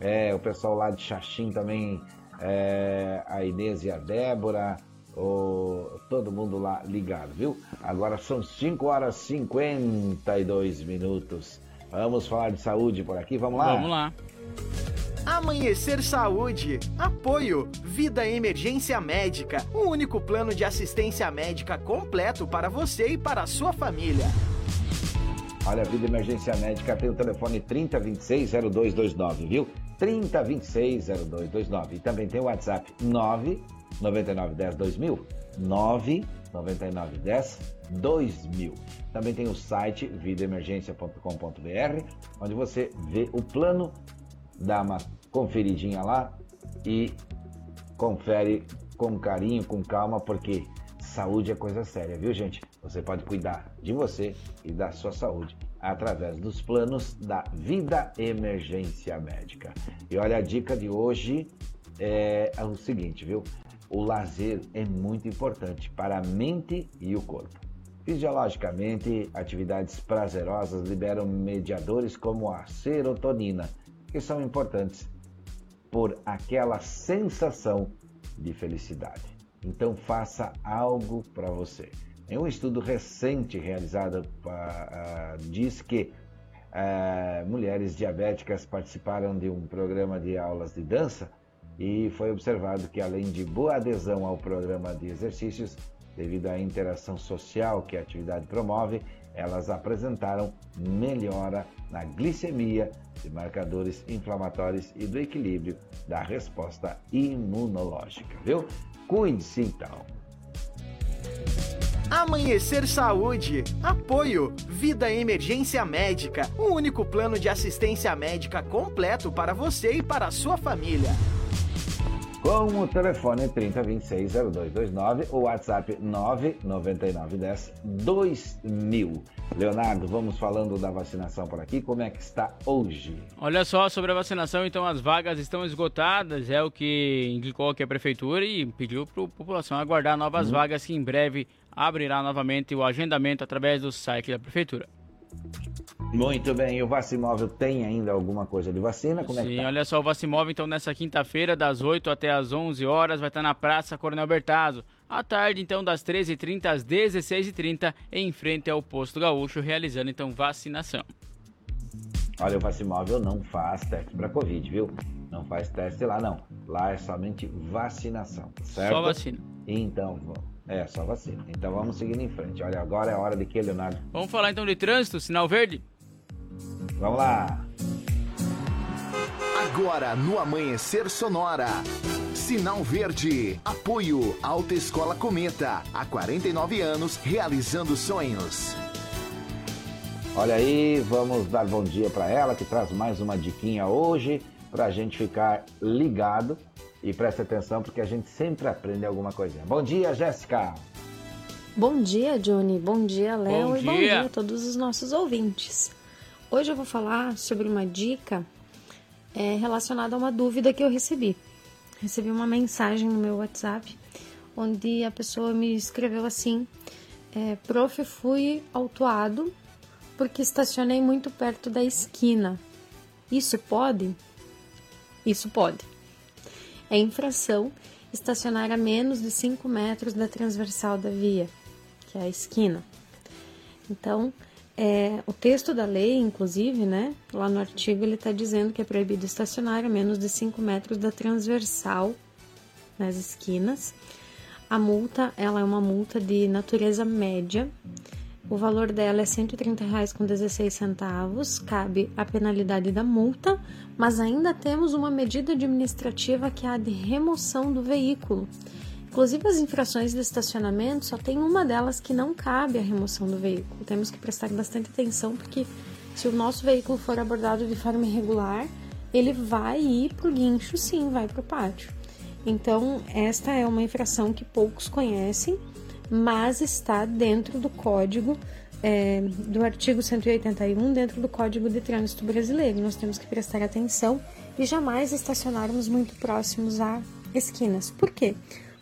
é, o pessoal lá de Xaxim também, é, a Inês e a Débora, o, todo mundo lá ligado, viu? Agora são 5 horas e 52 minutos. Vamos falar de saúde por aqui, vamos lá? Vamos lá. Amanhecer Saúde. Apoio. Vida Emergência Médica. O único plano de assistência médica completo para você e para a sua família. Olha, a Vida Emergência Médica tem o telefone 3026-0229, viu? 3026-0229. E também tem o WhatsApp 99910-2000. 99910-2000. Também tem o site vidaemergência.com.br, onde você vê o plano, dá uma conferidinha lá e confere com carinho, com calma, porque saúde é coisa séria, viu, gente? Você pode cuidar de você e da sua saúde através dos planos da Vida Emergência Médica. E olha, a dica de hoje é o seguinte, viu? O lazer é muito importante para a mente e o corpo. Fisiologicamente, atividades prazerosas liberam mediadores como a serotonina, que são importantes por aquela sensação de felicidade. Então faça algo para você. Em um estudo recente realizado uh, diz que uh, mulheres diabéticas participaram de um programa de aulas de dança e foi observado que, além de boa adesão ao programa de exercícios, devido à interação social que a atividade promove, elas apresentaram melhora na glicemia, de marcadores inflamatórios e do equilíbrio da resposta imunológica, viu? Cuide-se então. Amanhecer Saúde. Apoio. Vida Emergência Médica. O único plano de assistência médica completo para você e para a sua família. Com o telefone 3026-0229 ou WhatsApp 99910-2000. Leonardo, vamos falando da vacinação por aqui. Como é que está hoje? Olha só, sobre a vacinação, então as vagas estão esgotadas, é o que indicou aqui a prefeitura e pediu para a população aguardar novas Uhum. vagas que em breve abrirá novamente o agendamento através do site da prefeitura. Muito bem, e o Vacimóvel tem ainda alguma coisa de vacina? Como é que Sim, tá? olha só, o Vacimóvel, então, nessa quinta-feira, das 8 até as 11 horas, vai estar na Praça Coronel Bertazzo. À tarde, então, das 13h30 às 16h30, em frente ao Posto Gaúcho, realizando, então, vacinação. Olha, o Vacimóvel não faz teste para Covid, viu? Não faz teste lá, não. Lá é somente vacinação, tá certo? Só vacina. Então, é, só vacina. Então vamos seguindo em frente. Olha, agora é hora de quê, Leonardo? Vamos falar, então, de trânsito, sinal verde? Vamos lá. Agora no Amanhecer Sonora. Sinal Verde. Apoio Alta Escola Cometa. Há 49 anos realizando sonhos. Olha aí, vamos dar bom dia para ela que traz mais uma diquinha hoje para a gente ficar ligado e preste atenção porque a gente sempre aprende alguma coisinha. Bom dia, Jéssica. Bom dia, Johnny. Bom dia, Léo. E bom dia. dia a todos os nossos ouvintes. Hoje eu vou falar sobre uma dica é, relacionada a uma dúvida que eu recebi. Recebi uma mensagem no meu WhatsApp onde a pessoa me escreveu assim: é, Prof, fui autuado porque estacionei muito perto da esquina. Isso pode? Isso pode. É infração estacionar a menos de 5 metros da transversal da via, que é a esquina. Então, é, o texto da lei, inclusive, né, lá no artigo, ele está dizendo que é proibido estacionar a menos de 5 metros da transversal nas esquinas. A multa, ela é uma multa de natureza média. O valor dela é R$ 130,16. Cabe a penalidade da multa, mas ainda temos uma medida administrativa que é a de remoção do veículo. Inclusive, as infrações de estacionamento só tem uma delas que não cabe a remoção do veículo. Temos que prestar bastante atenção porque se o nosso veículo for abordado de forma irregular, ele vai ir para o guincho, sim, vai para o pátio. Então, esta é uma infração que poucos conhecem, mas está dentro do código é, do artigo 181, dentro do Código de Trânsito Brasileiro. Nós temos que prestar atenção e jamais estacionarmos muito próximos a esquinas. Por quê?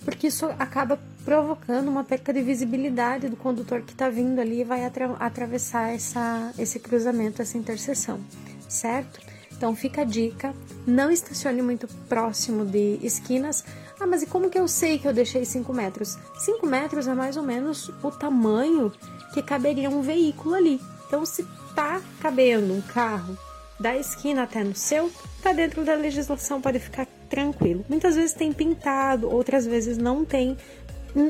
Porque isso acaba provocando uma perca de visibilidade do condutor que está vindo ali e vai atra atravessar essa, esse cruzamento, essa interseção, certo? Então fica a dica, não estacione muito próximo de esquinas. Ah, mas e como que eu sei que eu deixei 5 metros? 5 metros é mais ou menos o tamanho que caberia um veículo ali. Então, se tá cabendo um carro da esquina até no seu, tá dentro da legislação, pode ficar tranquilo. Muitas vezes tem pintado, outras vezes não tem.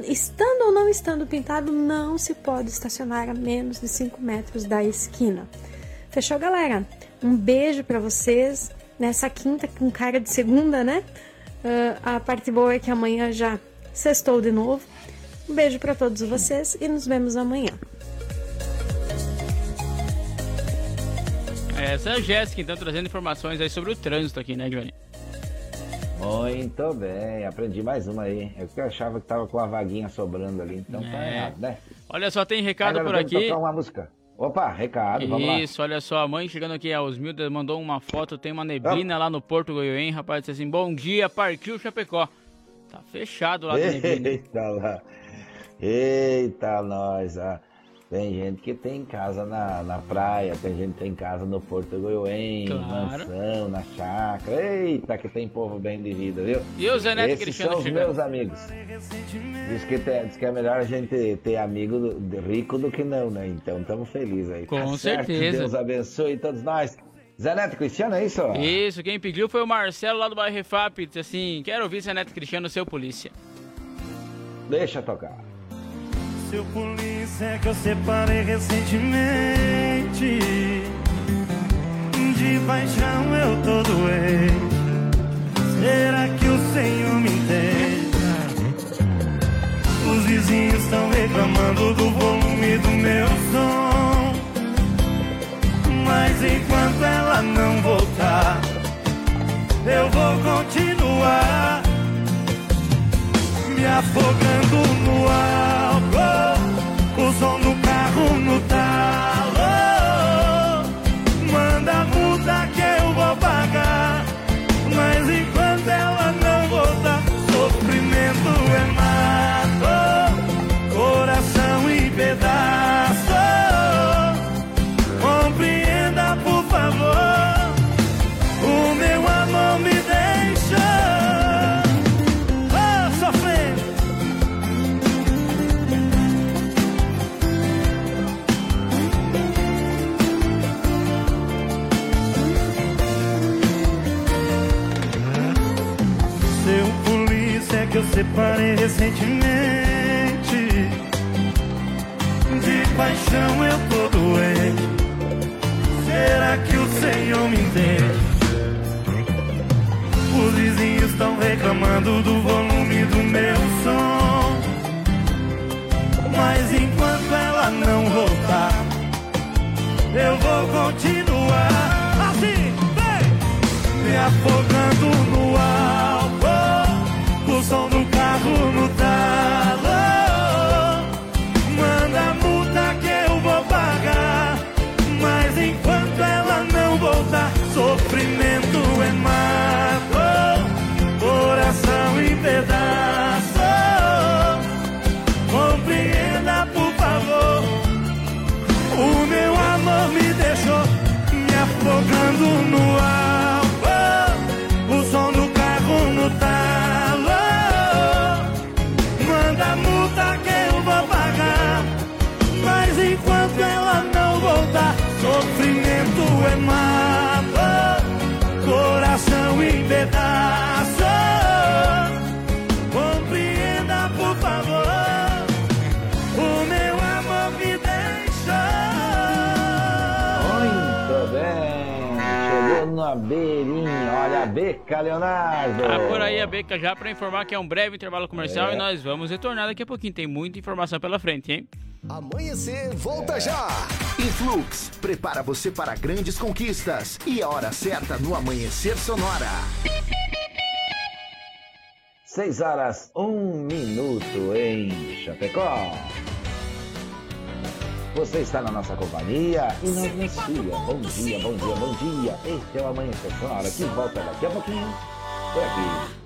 Estando ou não estando pintado, não se pode estacionar a menos de 5 metros da esquina. Fechou, galera? Um beijo para vocês nessa quinta com cara de segunda, né? Uh, a parte boa é que amanhã já sextou de novo. Um beijo para todos vocês e nos vemos amanhã. Essa é a Jéssica, então, trazendo informações aí sobre o trânsito aqui, né, Johnny? Muito bem, aprendi mais uma aí. Eu que achava que tava com a vaguinha sobrando ali, então tá É. errado, né? Olha só, tem recado Agora por aqui. tocar uma música. Opa, recado, vamos lá. Isso, olha só, a mãe chegando aqui aos mil, mandou uma foto, tem uma neblina lá no Porto Goiôem, rapaz, disse assim, bom dia, partiu Chapecó. Tá fechado lá da neblina. Eita lá. Eita, nós. ah. Tem gente que tem casa na, na praia, tem gente que tem casa no Porto Goiôem, Claro. mansão, na chácara. Eita, que tem povo bem de vida, viu? E o Zé Neto Esses Cristiano são os chegando. meus amigos. Diz que, tem- diz que é melhor a gente ter amigo do- rico do que não, né? Então estamos felizes aí. Com Tá certo? certeza. Deus abençoe todos nós. Zé Neto Cristiano, é isso? Isso, quem pediu foi o Marcelo lá do bairro Refap. Disse assim: quero ouvir Zé Neto Cristiano, seu polícia. Deixa tocar. Seu polícia que eu separei recentemente. De paixão eu tô doente. Será que o Senhor me entende? Os vizinhos estão reclamando do volume do meu som. Mas enquanto ela não voltar, eu vou continuar me afogando no álcool. O som do carro no talo. Separei recentemente. De paixão eu tô doente. Será que o Senhor me entende? Os vizinhos estão reclamando do volume do meu som. Mas enquanto ela não voltar, eu vou continuar assim, vem! Me afogando no álcool, no álcool. O som do carro no talo. Manda a multa que eu vou pagar. Mas enquanto ela não voltar, sofrimento é mato, beca, Leonardo. Tá por aí a Beca já para informar que é um breve intervalo comercial É. e nós vamos retornar daqui a pouquinho. Tem muita informação pela frente, hein? Amanhecer, volta já! Influx, prepara você para grandes conquistas. E a hora certa no Amanhecer Sonora. 6 horas, 1 minuto em Chapecó. Você está na nossa companhia e não inicia. Bom dia, bom dia, bom dia. Este é o Amanhecer Sonora que volta daqui a pouquinho. Por aqui.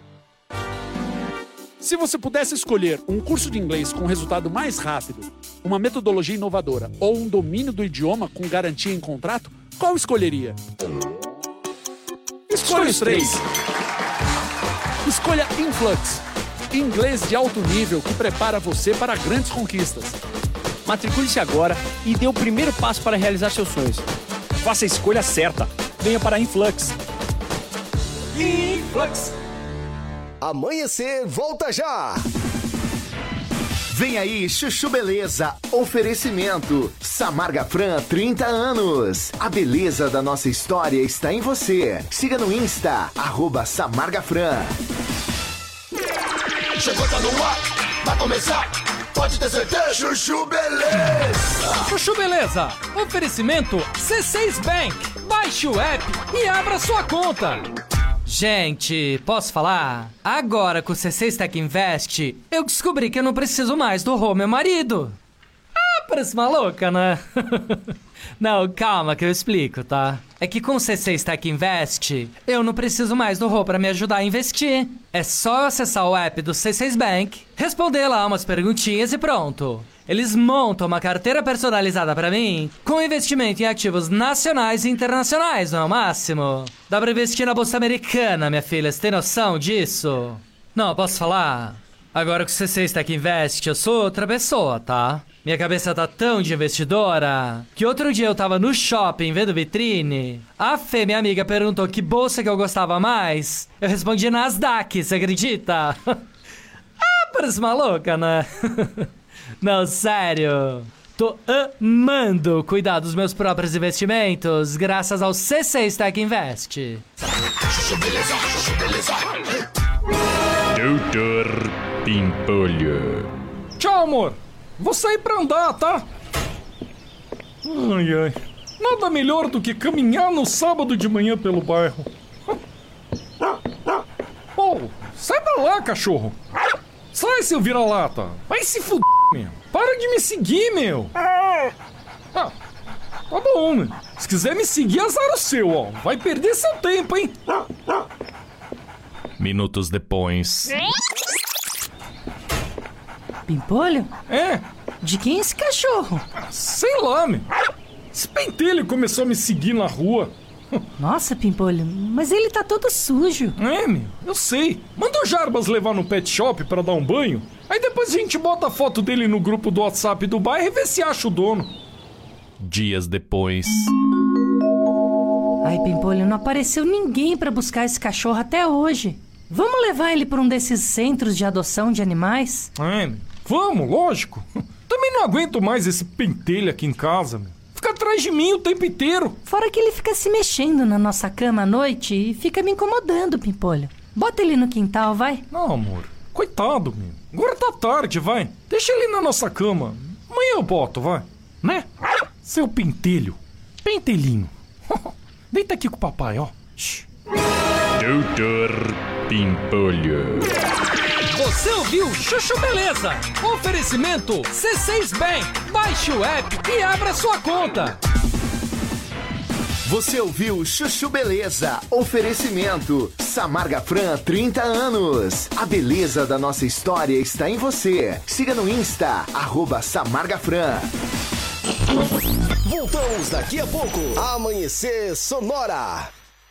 Se você pudesse escolher um curso de inglês com resultado mais rápido, uma metodologia inovadora ou um domínio do idioma com garantia em contrato, qual escolheria? Escolha os três. Escolha Influx, inglês de alto nível que prepara você para grandes conquistas. Matricule-se agora e dê o primeiro passo para realizar seus sonhos. Faça a escolha certa. Venha para a Influx. Influx. Amanhecer, volta já! Vem aí, Chuchu Beleza. Oferecimento. Samarga Fran, 30 anos. A beleza da nossa história está em você. Siga no Insta, arroba Samarga Fran. Chegou, tá no ar, vai começar. Pode ter certeza, Chuchu Beleza! Chuchu Beleza, oferecimento C6 Bank. Baixe o app e abra sua conta. Gente, posso falar? Agora com o C6 Tech Invest, eu descobri que eu não preciso mais do Rô, meu marido. Ah, parece maluca, né? não, calma que eu explico, tá? É que com o C6 Tech Invest, eu não preciso mais do Rô pra me ajudar a investir. É só acessar o app do C6 Bank, responder lá umas perguntinhas e pronto. Eles montam uma carteira personalizada pra mim com investimento em ativos nacionais e internacionais, não é o máximo? Dá pra investir na bolsa americana, minha filha, você tem noção disso? Não, posso falar? Agora com o C6 Tech Invest, eu sou outra pessoa, tá? Minha cabeça tá tão de investidora que outro dia eu tava no shopping vendo vitrine. A Fê, minha amiga, perguntou que bolsa que eu gostava mais. Eu respondi Nasdaq, você acredita? ah, parece uma louca, né? Não, sério. Tô amando cuidar dos meus próprios investimentos graças ao C6 Stack Invest. Doutor Pimpolho. Tchau, amor. Vou sair pra andar, tá? Ai, ai. Nada melhor do que caminhar no sábado de manhã pelo bairro. Pô, sai pra lá, cachorro. Sai, seu vira-lata. Vai se fuder, meu. Para de me seguir, meu. Ah, tá bom, meu. Se quiser me seguir, azar o seu, ó. Vai perder seu tempo, hein? Minutos depois. Pimpolho? É? De quem é esse cachorro? Sei lá, meu. Esse pentelho começou a me seguir na rua. Nossa, Pimpolho, mas ele tá todo sujo. É, meu, eu sei. Manda o Jarbas levar no pet shop para dar um banho. Aí depois a gente bota a foto dele no grupo do WhatsApp do bairro e vê se acha o dono. Dias depois. Ai, Pimpolho, não apareceu ninguém para buscar esse cachorro até hoje. Vamos levar ele para um desses centros de adoção de animais? É, meu. Vamos, lógico. Também não aguento mais esse pentelho aqui em casa, meu. Fica atrás de mim o tempo inteiro. Fora que ele fica se mexendo na nossa cama à noite e fica me incomodando, Pimpolho. Bota ele no quintal, vai. Não, amor. Coitado, meu. Agora tá tarde, vai. Deixa ele na nossa cama. Amanhã eu boto, vai. Né? Seu pentelho. Pentelinho. Deita aqui com o papai, ó. Shhh. Doutor Pimpolho. Você ouviu Chuchu Beleza? Oferecimento C6 Bank. Baixe o app e abra sua conta. Você ouviu Chuchu Beleza? Oferecimento Samarga Fran 30 anos. A beleza da nossa história está em você. Siga no Insta, arroba Samarga Fran. Voltamos daqui a pouco. Amanhecer Sonora.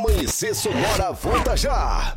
Amanhecer Sonora volta já.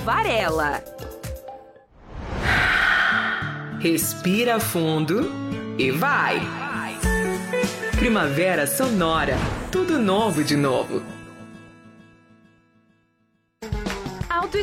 Varela. Respira fundo e vai. Primavera Sonora. Tudo novo de novo.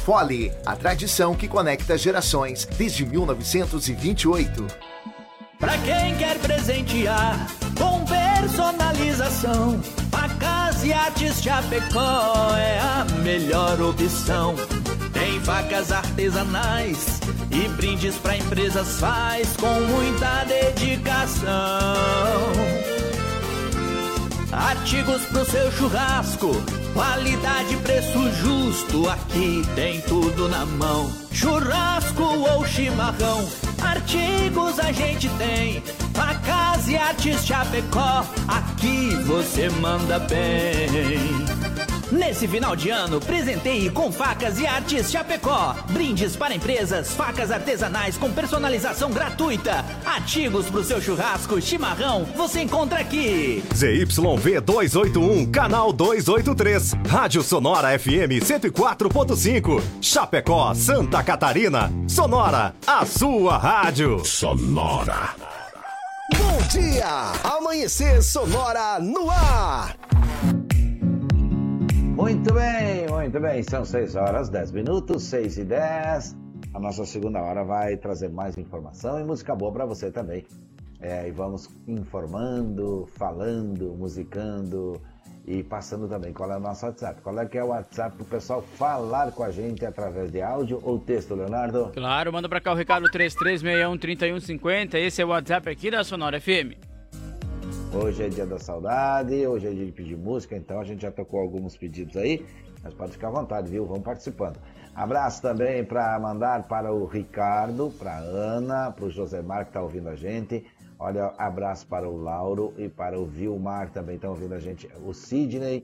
Fole, a tradição que conecta gerações desde 1928. Pra quem quer presentear com personalização, facas e artes Chapecó é a melhor opção. Tem facas artesanais e brindes pra empresas faz com muita dedicação. Artigos pro seu churrasco, qualidade, preço justo, aqui tem tudo na mão. Churrasco ou chimarrão, artigos a gente tem. Facas e artes Chapecó, aqui você manda bem. Nesse final de ano, presenteie com facas e artes Chapecó. Brindes para empresas, facas artesanais com personalização gratuita. Artigos para o seu churrasco, chimarrão, você encontra aqui. ZYV 281, canal 283. Rádio Sonora FM 104.5. Chapecó, Santa Catarina. Sonora, a sua rádio. Sonora. Bom dia! Amanhecer Sonora no ar! Muito bem, muito bem. São 6 horas, 10 minutos, 6 e 10. A nossa segunda hora vai trazer mais informação e música boa para você também. É, e vamos informando, falando, musicando e passando também qual é o nosso WhatsApp. Qual é que é o WhatsApp para o pessoal falar com a gente através de áudio ou texto, Leonardo? Claro, manda para cá o recado 33613150. Esse é o WhatsApp aqui da Sonora FM. Hoje é dia da saudade, hoje é dia de pedir música, então a gente já tocou alguns pedidos aí, mas pode ficar à vontade, viu? Vamos participando. Abraço também para mandar para o Ricardo, para Ana, para o Josemar que está ouvindo a gente. Olha, abraço para o Lauro e para o Vilmar também estão ouvindo a gente. O Sidney,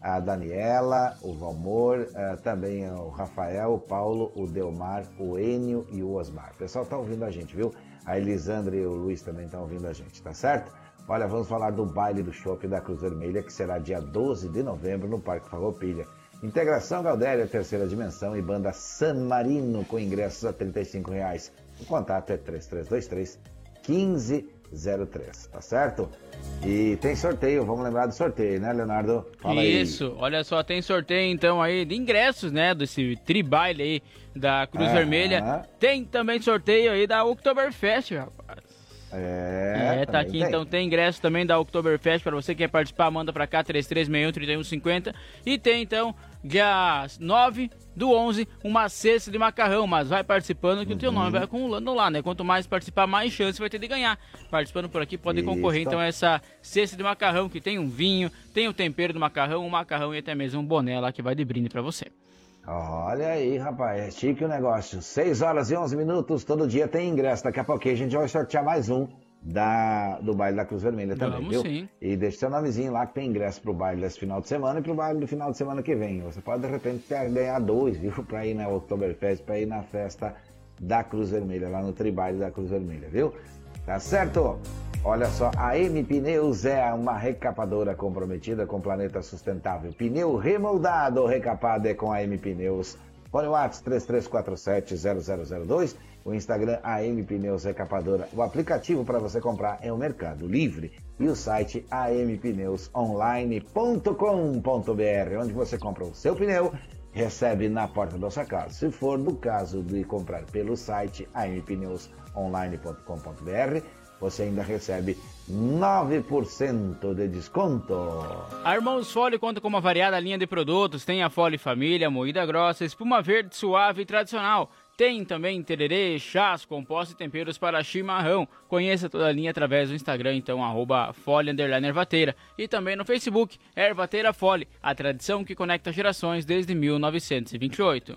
a Daniela, o Valmor, uh, também o Rafael, o Paulo, o Delmar, o Enio e o Osmar. O pessoal está ouvindo a gente, viu? A Elisandra e o Luiz também estão ouvindo a gente, tá certo? Olha, vamos falar do baile do shopping da Cruz Vermelha, que será dia 12 de novembro no Parque Farroupilha. Integração Galdéria, terceira dimensão e banda San Marino com ingressos a 35 reais. O contato é 3323 1503, tá certo? E tem sorteio, vamos lembrar do sorteio, né, Leonardo? Fala Isso, aí. olha só, tem sorteio então aí de ingressos, né, desse tribaile aí da Cruz Vermelha. Tem também sorteio aí da Oktoberfest, rapaz. É, é tá aqui tem. então. Tem ingresso também da Oktoberfest para você que quer participar, manda para cá 3361-3150. E tem então, dia 9 do 11, uma cesta de macarrão, mas vai participando que uhum. o teu nome vai acumulando lá, né? Quanto mais participar, mais chance vai ter de ganhar. Participando por aqui pode Isso. concorrer então a essa cesta de macarrão que tem um vinho, tem o tempero do macarrão, um macarrão e até mesmo um boné lá que vai de brinde para você. Olha aí, rapaz, é chique o negócio. 6 horas e 11 minutos, todo dia tem ingresso. Daqui a pouquinho a gente vai sortear mais um da, do baile da Cruz Vermelha também, Vamos viu? Sim. E deixa seu nomezinho lá que tem ingresso pro baile desse final de semana e pro baile do final de semana que vem. Você pode de repente ganhar dois, viu? Pra ir na Oktoberfest, pra ir na festa da Cruz Vermelha, lá no Tribaile da Cruz Vermelha, viu? Tá certo? Olha só, a M Pneus é uma recapadora comprometida com o planeta sustentável. Pneu remoldado ou recapado é com a M Pneus. Põe o WhatsApp 33470002, o Instagram AM Pneus Recapadora. O aplicativo para você comprar é o Mercado Livre e o site ampneusonline.com.br, onde você compra o seu pneu recebe na porta da sua casa. Se for do caso de comprar pelo site ampneusonline.com.br, você ainda recebe 9% de desconto. A Irmãos Fole conta com uma variada linha de produtos. Tem a Fole Família, moída grossa, espuma verde suave e tradicional. Tem também tererê, chás, compostos e temperos para chimarrão. Conheça toda a linha através do Instagram, então, arroba Fole Ervateira. E também no Facebook, Ervateira Fole, a tradição que conecta gerações desde 1928.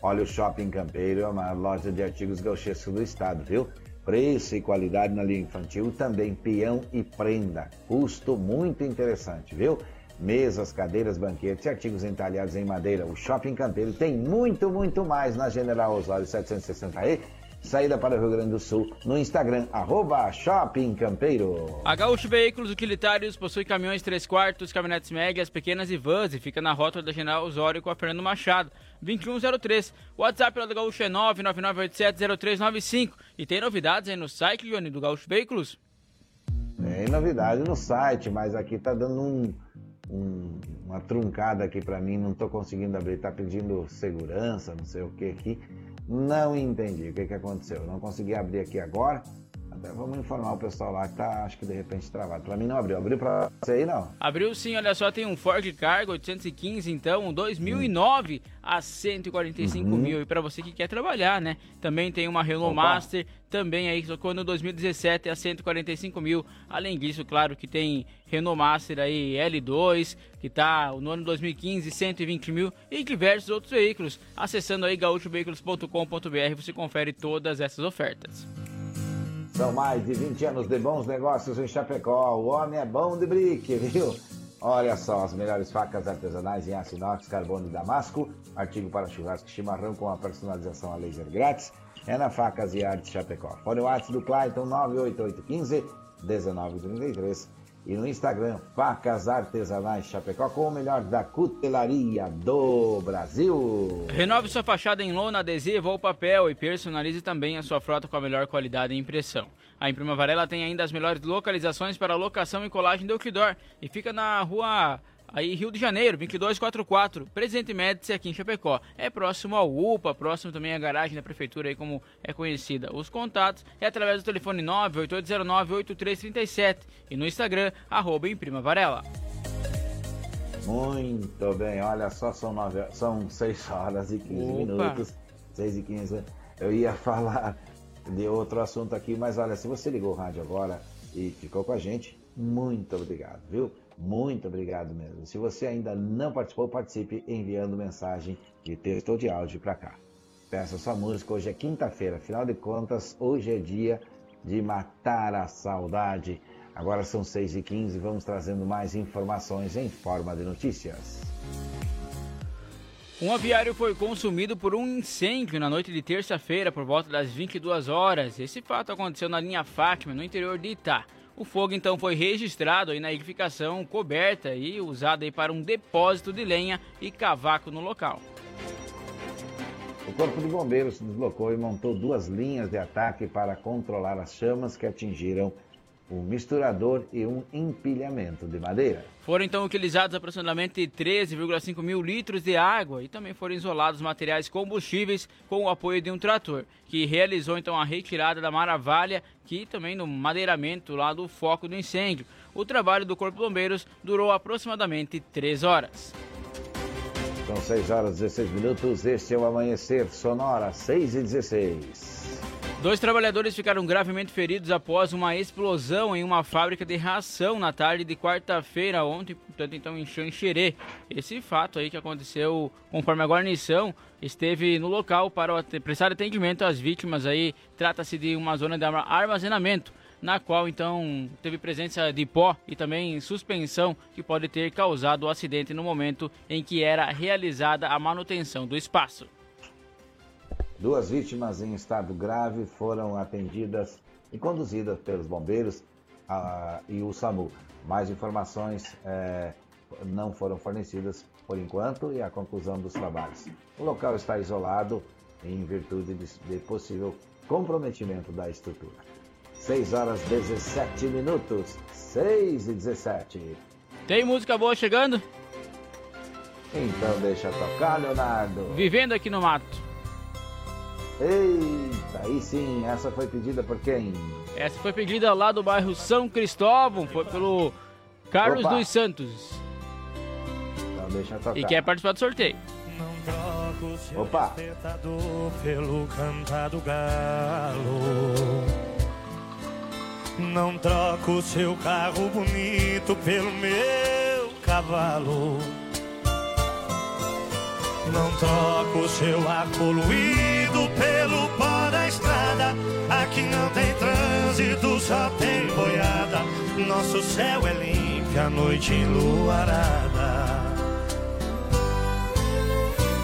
Olha, o Shopping Campeiro é uma loja de artigos gauchescos do estado, viu? Preço e qualidade na linha infantil, também peão e prenda. Custo muito interessante, viu? Mesas, cadeiras, banquetes e artigos entalhados em madeira. O Shopping Campeiro tem muito, muito mais na General Osório 760E. saída para o Rio Grande do Sul, no Instagram, arroba Shopping Campeiro. A Gaúcho Veículos Utilitários possui caminhões 3 quartos, caminhonetes médias, pequenas e vans e fica na rota da General Osório com a Fernando Machado, 2103. O WhatsApp lá do Gaúcho é 999870395. E tem novidades aí no site, Johnny, do Gaúcho Veículos? Tem novidade no site, mas aqui tá dando um, um- uma truncada aqui para mim, não tô conseguindo abrir, tá pedindo segurança, não sei o que aqui. Não entendi o que, que aconteceu. Não consegui abrir aqui agora. Vamos informar o pessoal lá que tá, acho que de repente travado. Para mim não abriu. Abriu para você aí não? Abriu sim, olha só, tem um Ford Cargo 815, então, um 2009 a 145 Uhum. mil. E para você que quer trabalhar, né? Também tem uma Renault Opa. Master, também aí, só no 2017 a 145 mil. Além disso, claro que tem Renault Master aí L2, que tá no ano 2015, 120 mil. E diversos outros veículos. Acessando aí gaúchoveículos.com.br, você confere todas essas ofertas. São mais de 20 anos de bons negócios em Chapecó. O homem é bom de brique, viu? Olha só, as melhores facas artesanais em aço inox, carbono e damasco, artigo para churrasco e chimarrão com a personalização a laser grátis, é na Facas e Artes Chapecó. Fone o WhatsApp do Clayton 98815 1933 e no Instagram Facas Artesanais Chapecó com o melhor da cutelaria do Brasil. Renove sua fachada em lona, adesivo ou papel e personalize também a sua frota com a melhor qualidade e impressão. A Imprima Varela tem ainda as melhores localizações para locação e colagem do outdoor e fica na rua aí Rio de Janeiro, 2244, Presidente Médici aqui em Chapecó. É próximo ao UPA, próximo também à garagem da prefeitura aí como é conhecida. Os contatos é através do telefone 988098337 e no Instagram arroba Imprima Varela. Muito bem, olha só, são, nove, são 6 horas e 15 Opa. minutos. 6 e 15. Eu ia falar de outro assunto aqui, mas olha, se você ligou o rádio agora e ficou com a gente, muito obrigado, viu? Muito obrigado mesmo. Se você ainda não participou, participe enviando mensagem de texto ou de áudio para cá. Peça sua música, hoje é quinta-feira, afinal de contas, hoje é dia de matar a saudade. Agora são 6 e 15 vamos trazendo mais informações em forma de notícias. Um aviário foi consumido por um incêndio na noite de terça-feira por volta das 22 horas. Esse fato aconteceu na linha Fátima, no interior de Itá. O fogo então foi registrado aí na edificação coberta e usado aí para um depósito de lenha e cavaco no local. O Corpo de Bombeiros se deslocou e montou duas linhas de ataque para controlar as chamas que atingiram um misturador e um empilhamento de madeira. Foram então utilizados aproximadamente 13,5 mil litros de água e também foram isolados materiais combustíveis com o apoio de um trator, que realizou então a retirada da maravalha, que também no madeiramento lá do foco do incêndio. O trabalho do Corpo de Bombeiros durou aproximadamente 3 horas. São 6 horas e 16 minutos, este é o Amanhecer Sonora, 6 e 16. Dois trabalhadores ficaram gravemente feridos após uma explosão em uma fábrica de ração na tarde de quarta-feira, ontem, portanto, então em Xanxerê. Esse fato aí que aconteceu, conforme a guarnição, esteve no local para prestar atendimento às vítimas aí. Trata-se de uma zona de arma- armazenamento, na qual então teve presença de pó e também suspensão que pode ter causado o acidente no momento em que era realizada a manutenção do espaço. Duas vítimas em estado grave foram atendidas e conduzidas pelos bombeiros ah, e o SAMU. Mais informações eh, não foram fornecidas por enquanto e a conclusão dos trabalhos. O local está isolado em virtude de, de possível comprometimento da estrutura. 6 horas 17 minutos. 6 e 17. Tem música boa chegando? Então deixa tocar, Leonardo. Vivendo aqui no mato. Eita, aí sim, essa foi pedida por quem? Essa foi pedida lá do bairro São Cristóvão, foi pelo Carlos Opa. dos Santos. Então deixa tocar. E quer participar do sorteio. Opa. pelo cantar do galo. Não troco o seu carro bonito pelo meu cavalo. Não troco o seu ar poluído pelo pó da estrada. Aqui não tem trânsito, só tem boiada. Nosso céu é limpo, a noite enluarada.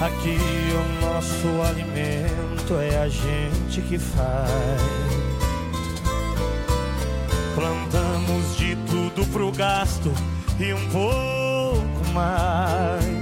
Aqui o nosso alimento é a gente que faz. Plantamos de tudo pro gasto e um pouco mais.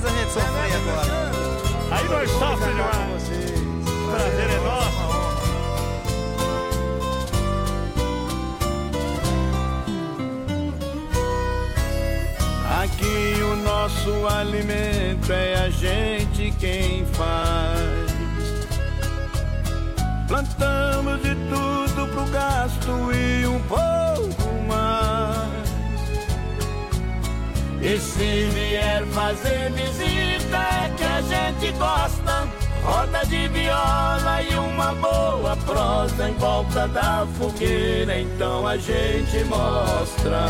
Faz a gente sofrer agora. Aí nós sofremos demais. Prazer é nosso. Aqui o nosso alimento é a gente quem faz. Plantamos de tudo pro gasto e um pouco E se vier fazer visita é que a gente gosta. Roda de viola e uma boa prosa em volta da fogueira, então a gente mostra.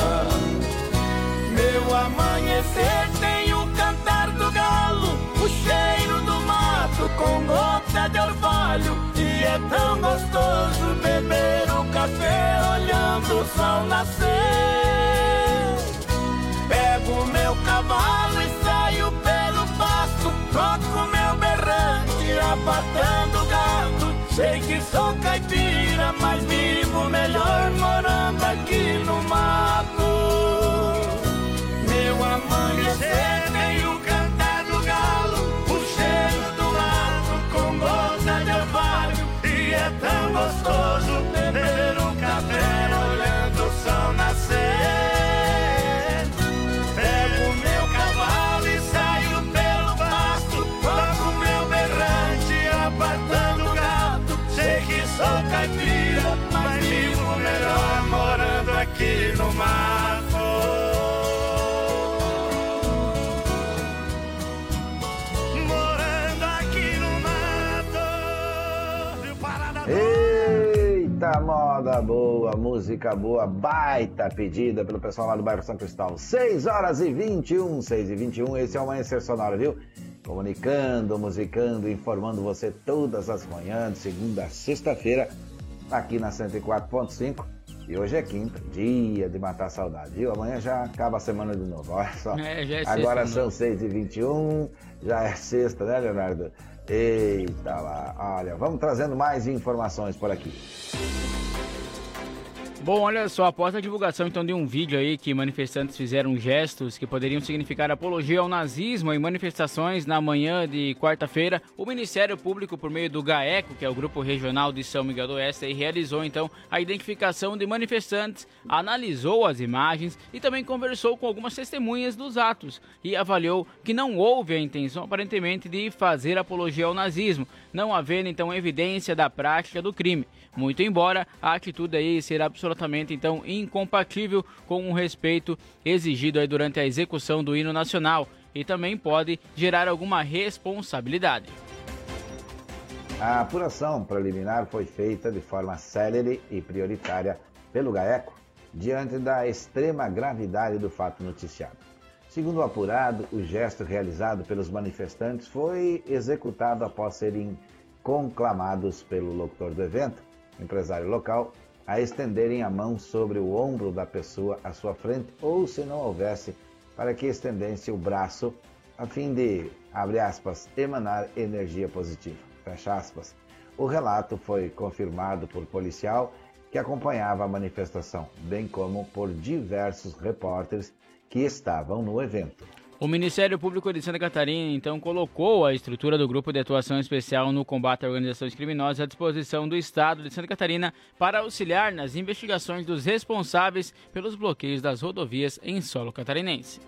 Meu amanhecer tem o cantar do galo, o cheiro do mato com gota de orvalho. E é tão gostoso beber o café olhando o sol nascer. Cavalo e saio pelo pasto, troco meu berrante, apartando o gado. Sei que sou caipira, mas vivo melhor morando aqui no mato. Moda boa, música boa, baita pedida pelo pessoal lá do bairro São Cristóvão. 6 horas e 21, 6 e 21, esse é o Amanhecer Sonora, viu? Comunicando, musicando, informando você todas as manhãs, de segunda a sexta-feira, aqui na 104.5. E hoje é quinta, dia de matar a saudade, viu? Amanhã já acaba a semana de novo, olha só. É, é Agora né? são 6 e 21 já é sexta, né, Leonardo? Eita lá, olha, vamos trazendo mais informações por aqui. Bom, olha só, após a divulgação então de um vídeo aí que manifestantes fizeram gestos que poderiam significar apologia ao nazismo em manifestações na manhã de quarta-feira, o Ministério Público, por meio do GAECO, que é o Grupo Regional de São Miguel do Oeste, aí, realizou então a identificação de manifestantes, analisou as imagens e também conversou com algumas testemunhas dos atos e avaliou que não houve a intenção aparentemente de fazer apologia ao nazismo, não havendo então evidência da prática do crime. Muito embora a atitude aí ser absolutamente então incompatível com o respeito exigido aí durante a execução do hino nacional e também pode gerar alguma responsabilidade. A apuração preliminar foi feita de forma célere e prioritária pelo GAECO, diante da extrema gravidade do fato noticiado. Segundo o apurado, o gesto realizado pelos manifestantes foi executado após serem conclamados pelo locutor do evento, empresário local, a estenderem a mão sobre o ombro da pessoa à sua frente ou, se não houvesse, para que estendesse o braço a fim de, abre aspas, emanar energia positiva, fecha aspas. O relato foi confirmado por policial que acompanhava a manifestação, bem como por diversos repórteres que estavam no evento. O Ministério Público de Santa Catarina então colocou a estrutura do Grupo de Atuação Especial no Combate a Organizações Criminosas à disposição do Estado de Santa Catarina para auxiliar nas investigações dos responsáveis pelos bloqueios das rodovias em solo catarinense.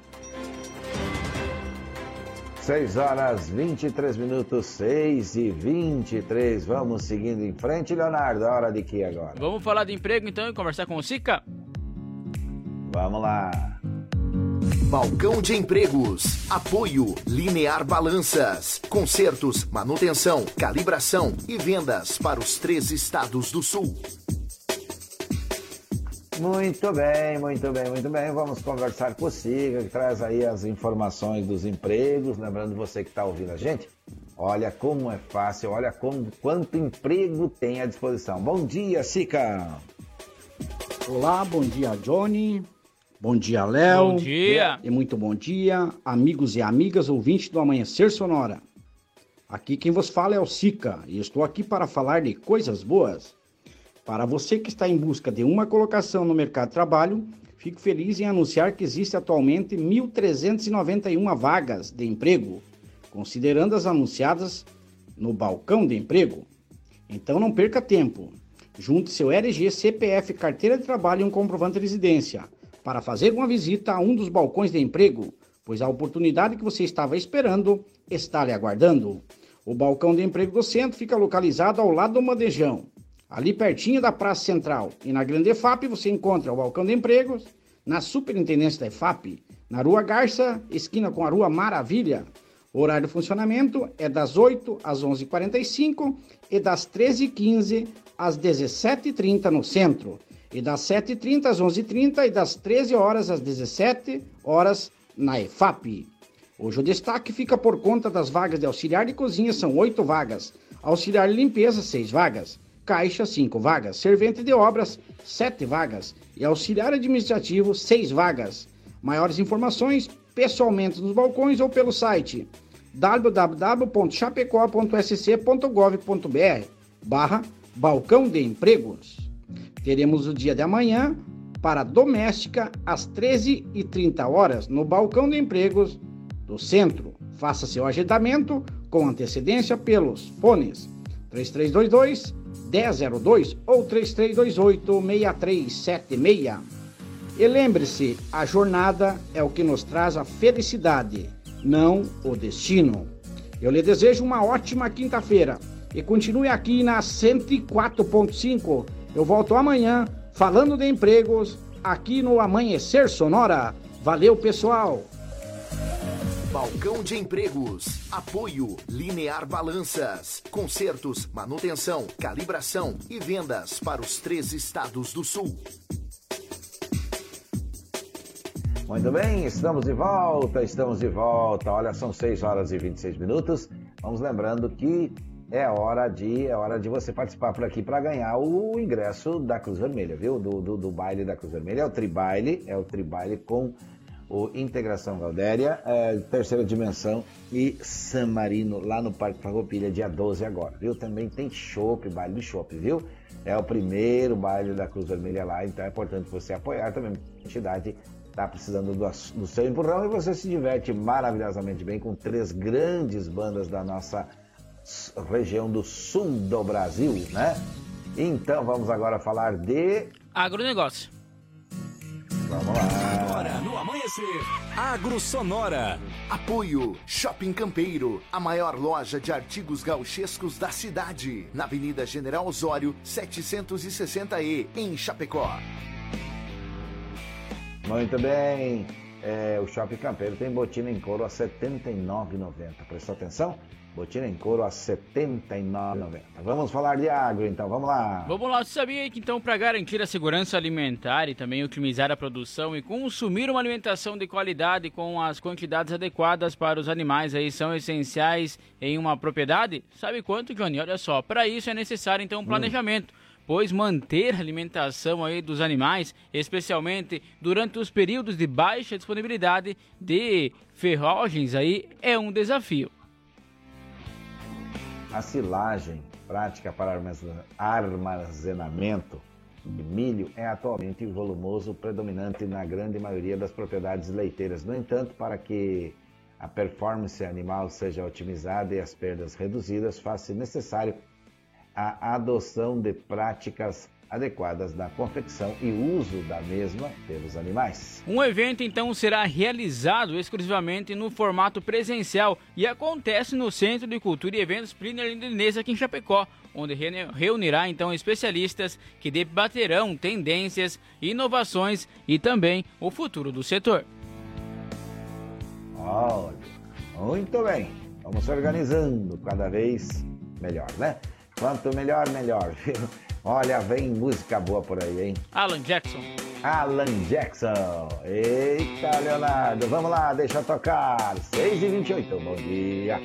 6 horas 23 minutos, 6 e 23. Vamos seguindo em frente, Leonardo. É hora de que agora? Vamos falar de emprego então e conversar com o Sica? Vamos lá. Balcão de Empregos. Apoio Linear Balanças. Consertos, manutenção, calibração e vendas para os três estados do sul. Muito bem, muito bem, muito bem. Vamos conversar com o Siga, que traz aí as informações dos empregos. Lembrando você que está ouvindo a gente, olha como é fácil, olha como, quanto emprego tem à disposição. Bom dia, Sica. Olá, bom dia, Johnny. Bom dia, Léo. Bom dia. E muito bom dia, amigos e amigas ouvintes do Amanhecer Sonora. Aqui quem vos fala é o Sica e estou aqui para falar de coisas boas. Para você que está em busca de uma colocação no mercado de trabalho, fico feliz em anunciar que existe atualmente 1.391 vagas de emprego, considerando as anunciadas no balcão de emprego. Então não perca tempo. Junte seu RG, CPF, carteira de trabalho e um comprovante de residência para fazer uma visita a um dos balcões de emprego, pois a oportunidade que você estava esperando está lhe aguardando. O balcão de emprego do centro fica localizado ao lado do Mandejão, ali pertinho da Praça Central. E na Grande EFAP você encontra o balcão de empregos, na Superintendência da EFAP, na Rua Garça, esquina com a Rua Maravilha. O horário de funcionamento é das 8 às 11h45 e das 13h15 às 17h30 no centro. E das 7h30 às 11h30 e das 13 horas às 17 horas na EFAP. Hoje o destaque fica por conta das vagas de auxiliar de cozinha, são 8 vagas. Auxiliar de limpeza, 6 vagas. Caixa, 5 vagas. Servente de obras, 7 vagas. E auxiliar administrativo, 6 vagas. Maiores informações pessoalmente nos balcões ou pelo site www.chapecó.sc.gov.br barra Balcão de Empregos. Teremos o dia de amanhã para doméstica às 13h30 horas no Balcão de Empregos do Centro. Faça seu agendamento com antecedência pelos fones 3322 1002 ou 3328 6376. E lembre-se, a jornada é o que nos traz a felicidade, não o destino. Eu lhe desejo uma ótima quinta-feira e continue aqui na 104.5. Eu volto amanhã falando de empregos aqui no Amanhecer Sonora. Valeu, pessoal! Balcão de Empregos. Apoio Linear Balanças. Consertos, manutenção, calibração e vendas para os três estados do sul. Muito bem, estamos de volta, estamos de volta. Olha, são 6 horas e 26 minutos. Vamos lembrando que é hora de, é hora de você participar por aqui para ganhar o ingresso da Cruz Vermelha, viu? Do, do, do baile da Cruz Vermelha. É o Tribaile, é o Tribaile com o Integração Galdéria, é, Terceira Dimensão e San Marino, lá no Parque Farroupilha, dia 12 agora, viu? Também tem chopp, baile do chopp, viu? É o primeiro baile da Cruz Vermelha lá, então é importante você apoiar também. A entidade está precisando do, do seu empurrão e você se diverte maravilhosamente bem com três grandes bandas da nossa região do sul do Brasil, né? Então vamos agora falar de agronegócio. Vamos lá. Agora no amanhecer. Agro Sonora. Apoio Shopping Campeiro, a maior loja de artigos gauchescos da cidade, na Avenida General Osório, 760E, em Chapecó. Muito bem. É, o Shopping Campeiro tem botina em couro a R$ 79,90. Prestou atenção? Botina em couro a R$ 79,90. Vamos falar de agro, então. Vamos lá. Vamos lá, você sabia que então para garantir a segurança alimentar e também otimizar a produção e consumir uma alimentação de qualidade com as quantidades adequadas para os animais aí são essenciais em uma propriedade? Sabe quanto, Johnny? Olha só, para isso é necessário então um planejamento. Pois manter a alimentação aí dos animais, especialmente durante os períodos de baixa disponibilidade de ferragens aí, é um desafio. A silagem prática para armazenamento de milho é atualmente volumoso predominante na grande maioria das propriedades leiteiras. No entanto, para que a performance animal seja otimizada e as perdas reduzidas, faz-se necessário a adoção de práticas adequadas na confecção e uso da mesma pelos animais. Um evento então será realizado exclusivamente no formato presencial e acontece no Centro de Cultura e Eventos Plínio Lindinense aqui em Chapecó, onde reuni- reunirá então especialistas que debaterão tendências, inovações e também o futuro do setor. Olha, muito bem. Vamos se organizando cada vez melhor, né? Quanto melhor, melhor. Olha, vem música boa por aí, hein? Alan Jackson. Alan Jackson. Eita, Leonardo. Vamos lá, deixa tocar. 6h28, bom dia.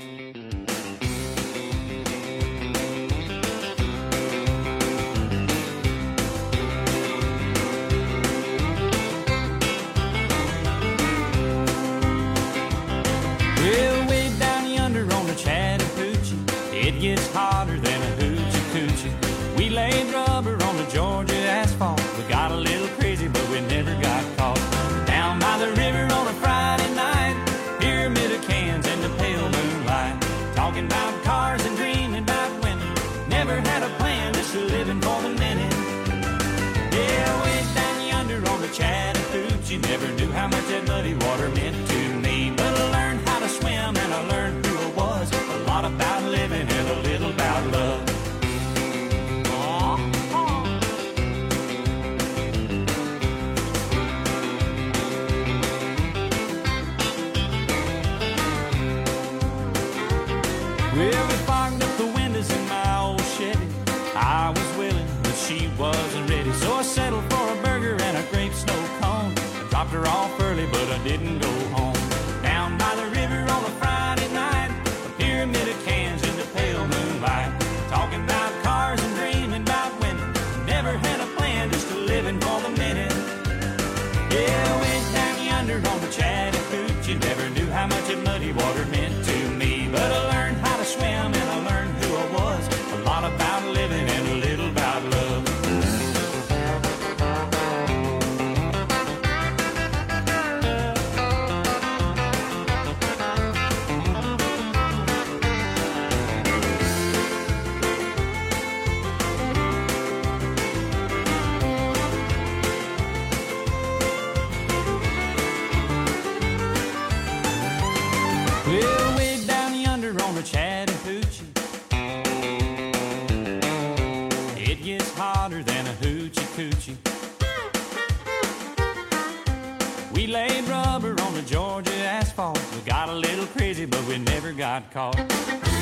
Crazy, but we never got caught.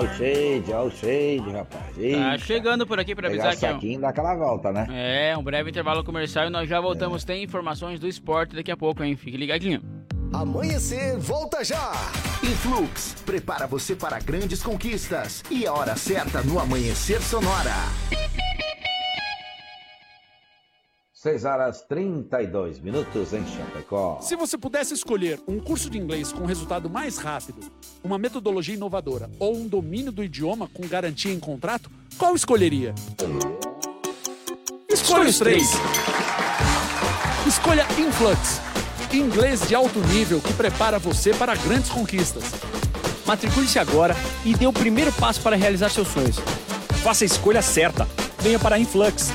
Olha o shade, olha o shade, rapaz. Tá Eita. chegando por aqui para avisar que ó, saquinho e dar aquela volta, né? é um breve intervalo comercial e nós já voltamos. Tem informações do esporte daqui a pouco, hein? Fique ligadinho. Amanhecer, volta já! Influx, prepara você para grandes conquistas. E a hora certa no Amanhecer Sonora. 6 horas 32 minutos em Chapecó. Se você pudesse escolher um curso de inglês com resultado mais rápido, uma metodologia inovadora ou um domínio do idioma com garantia em contrato, qual escolheria? Escolha os três. Escolha Influx, inglês de alto nível que prepara você para grandes conquistas. Matricule-se agora e dê o primeiro passo para realizar seus sonhos. Faça a escolha certa. Venha para a Influx.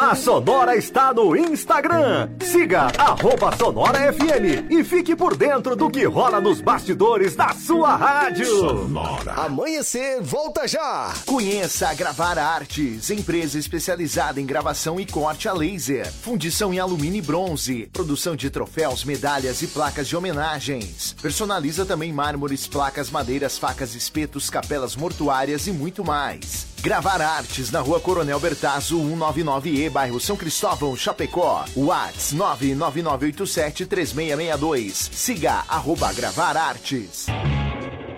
A Sonora está no Instagram. Siga arroba Sonora FM e fique por dentro do que rola nos bastidores da sua rádio. Sonora. Amanhecer, volta já! Conheça a Gravar Artes, empresa especializada em gravação e corte a laser, fundição em alumínio e bronze, produção de troféus, medalhas e placas de homenagens. Personaliza também mármores, placas, madeiras, facas, espetos, capelas mortuárias e muito mais. Gravar Artes na rua Coronel Bertazzo, 199E, bairro São Cristóvão, Chapecó. Whats 999873662. Siga arroba Gravar Artes.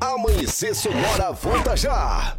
Amanhecer Sonora volta já!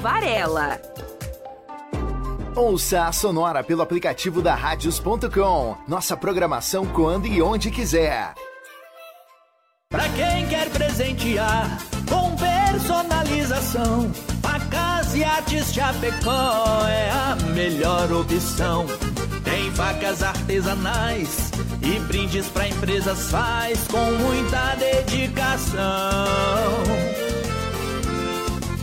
Varela. Ouça a Sonora pelo aplicativo da Radios.com. Nossa programação quando e onde quiser. Pra quem quer presentear com personalização, facas e artes Chapecó é a melhor opção. Tem facas artesanais e brindes pra empresas faz com muita dedicação.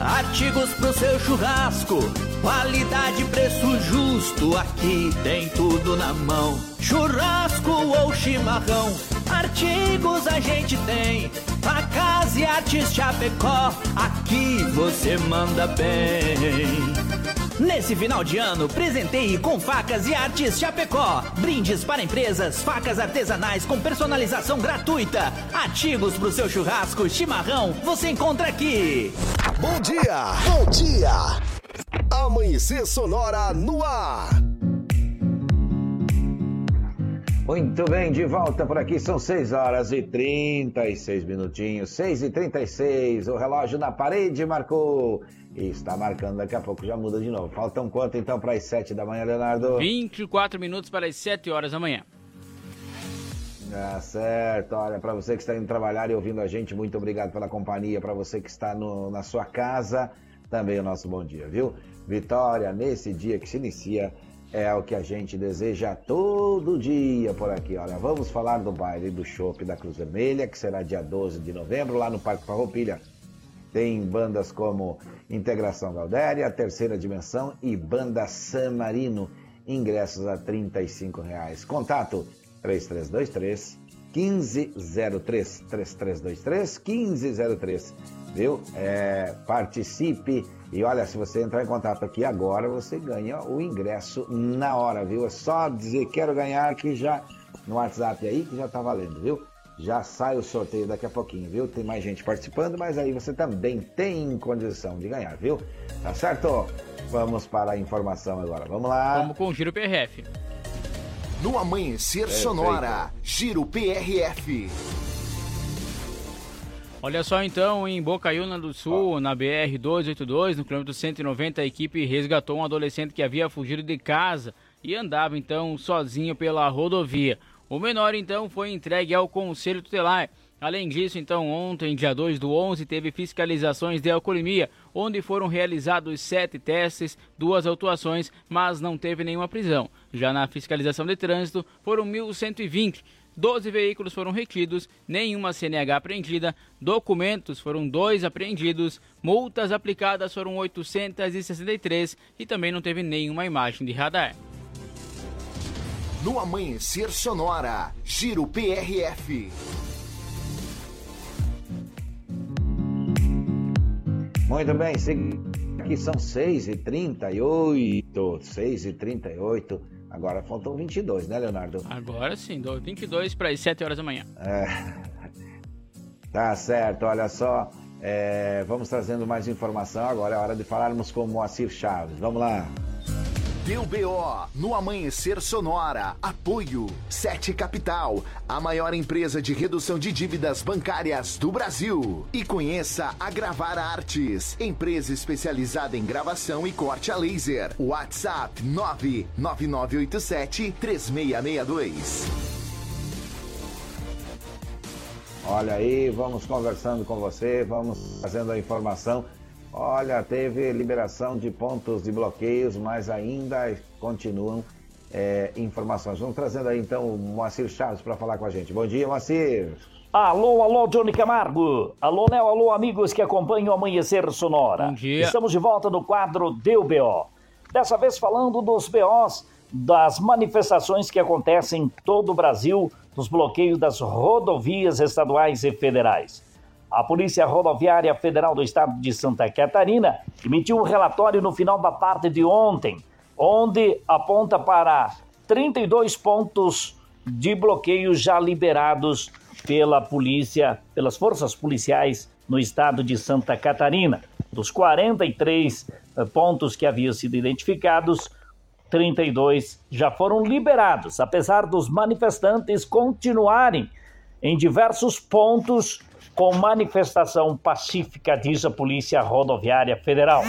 Artigos pro seu churrasco, qualidade preço justo, aqui tem tudo na mão. Churrasco ou chimarrão, artigos a gente tem. Facas e artes Chapecó, aqui você manda bem. Nesse final de ano, presenteie com facas e artes Chapecó. Brindes para empresas, facas artesanais com personalização gratuita. Artigos para o seu churrasco, chimarrão, você encontra aqui. Bom dia! Bom dia! Amanhecer Sonora no ar! Muito bem, de volta por aqui, são 6 horas e 36 minutinhos, 6 e 36, o relógio na parede marcou, e está marcando, daqui a pouco já muda de novo. Faltam quanto então para as 7 da manhã, Leonardo? 24 minutos para as 7 horas da manhã. Tá certo, olha, para você que está indo trabalhar e ouvindo a gente, muito obrigado pela companhia, para você que está no, na sua casa, também o nosso bom dia, viu? Vitória, nesse dia que se inicia, é o que a gente deseja todo dia por aqui. Olha, vamos falar do baile do Chopp da Cruz Vermelha, que será dia 12 de novembro, lá no Parque Farroupilha. Tem bandas como Integração Galdéria, Terceira Dimensão e Banda San Marino. Ingressos a 35 reais. Contato 3323 1503 3323 1503 viu? É, participe e olha, se você entrar em contato aqui agora, você ganha o ingresso na hora, viu? É só dizer quero ganhar que já no WhatsApp aí que já tá valendo, viu? Já sai o sorteio daqui a pouquinho, viu? Tem mais gente participando, mas aí você também tem condição de ganhar, viu? Tá certo? Vamos para a informação agora. Vamos lá. Vamos com o Giro PRF. No Amanhecer Perfeito. Sonora, Giro PRF. Olha só então, em Bocaiúna do Sul, na BR 282, no quilômetro 190, a equipe resgatou um adolescente que havia fugido de casa e andava então sozinho pela rodovia. O menor então foi entregue ao Conselho Tutelar. Além disso, então, ontem, dia 2 do 11, teve fiscalizações de alcoolemia, onde foram realizados sete testes, duas autuações, mas não teve nenhuma prisão. Já na fiscalização de trânsito, foram 1.120. 12 veículos foram retidos, nenhuma CNH apreendida, documentos foram dois apreendidos, multas aplicadas foram 863 e também não teve nenhuma imagem de radar. No Amanhecer Sonora, Giro PRF. Muito bem, aqui são 6h38, 6h38. Agora faltam 22, né, Leonardo? Agora sim, do 22 para as 7 horas da manhã. É, tá certo, olha só. é, vamos trazendo mais informação. Agora é hora de falarmos com o Moacir Chaves. Vamos lá. Deu BO no Amanhecer Sonora. Apoio 7 Capital, a maior empresa de redução de dívidas bancárias do Brasil. E conheça a Gravar Artes, empresa especializada em gravação e corte a laser. WhatsApp 99987 3662. Olha aí, vamos conversando com você, vamos fazendo a informação. Olha, teve liberação de pontos de bloqueios, mas ainda continuam é, informações. Vamos trazendo aí então o Moacir Chaves para falar com a gente. Bom dia, Moacir. Alô, alô, Johnny Camargo. Alô, Léo, alô, amigos que acompanham o Amanhecer Sonora. Bom dia. Estamos de volta no quadro Deu BO. Dessa vez falando dos BOs, das manifestações que acontecem em todo o Brasil, dos bloqueios das rodovias estaduais e federais. A Polícia Rodoviária Federal do Estado de Santa Catarina emitiu um relatório no final da tarde de ontem, onde aponta para 32 pontos de bloqueio já liberados pela polícia, pelas forças policiais no estado de Santa Catarina. Dos 43 eh, pontos que haviam sido identificados, 32 já foram liberados, apesar dos manifestantes continuarem em diversos pontos com manifestação pacífica, diz a Polícia Rodoviária Federal.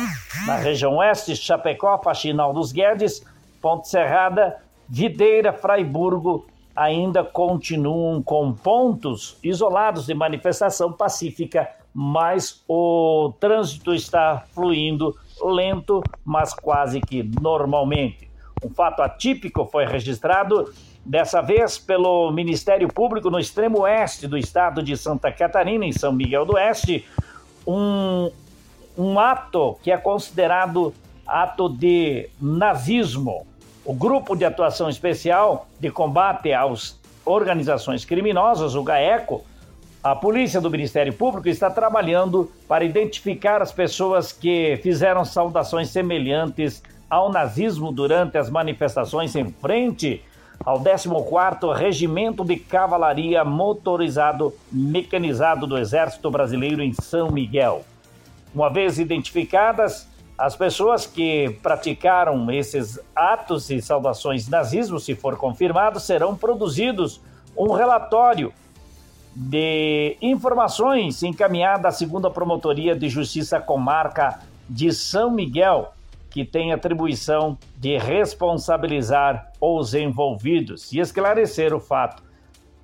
Na região oeste, Chapecó, Faxinal dos Guedes, Ponte Serrada, Videira, Fraiburgo ainda continuam com pontos isolados de manifestação pacífica, mas o trânsito está fluindo lento, mas quase que normalmente. Um fato atípico foi registrado dessa vez pelo Ministério Público no extremo oeste do estado de Santa Catarina, em São Miguel do Oeste, um, um ato que é considerado ato de nazismo. O Grupo de Atuação Especial de Combate às Organizações Criminosas, o GAECO, a polícia do Ministério Público está trabalhando para identificar as pessoas que fizeram saudações semelhantes ao nazismo durante as manifestações em frente ao 14º Regimento de Cavalaria Motorizado Mecanizado do Exército Brasileiro em São Miguel. Uma vez identificadas, as pessoas que praticaram esses atos e saudações nazismo, se for confirmado, serão produzidos um relatório de informações encaminhada à segunda Promotoria de Justiça Comarca de São Miguel, que tem atribuição de responsabilizar os envolvidos e esclarecer o fato.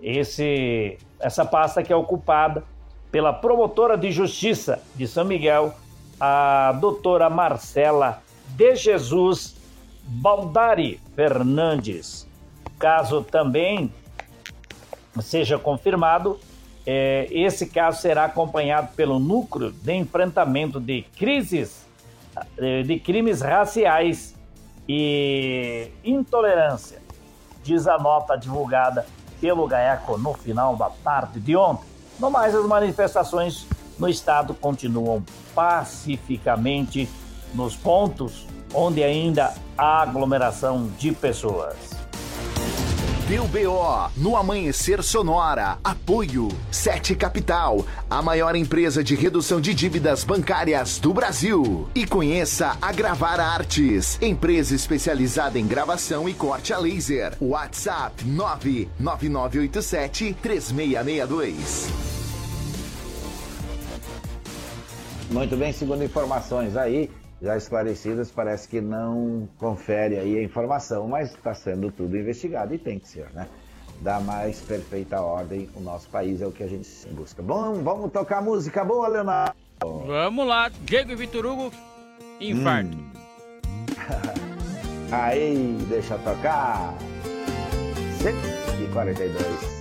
Esse, essa pasta que é ocupada pela promotora de justiça de São Miguel, a doutora Marcela de Jesus Baldari Fernandes. Caso também seja confirmado, eh, esse caso será acompanhado pelo núcleo de enfrentamento de crises, de crimes raciais e intolerância, diz a nota divulgada pelo GAECO no final da tarde de ontem. No mais, as manifestações no estado continuam pacificamente nos pontos onde ainda há aglomeração de pessoas. Deu BO no Amanhecer Sonora. Apoio 7 Capital, a maior empresa de redução de dívidas bancárias do Brasil. E conheça a Gravar Artes, empresa especializada em gravação e corte a laser. WhatsApp 99987 3662. Muito bem, segundo informações aí, já esclarecidas, parece que não confere aí a informação, mas está sendo tudo investigado e tem que ser, né? da mais perfeita ordem. O nosso país é o que a gente busca. Bom, vamos tocar música boa, Leonardo. Vamos lá, Diego e Vitor Hugo, infarto. Hum. Aí, deixa tocar. 142.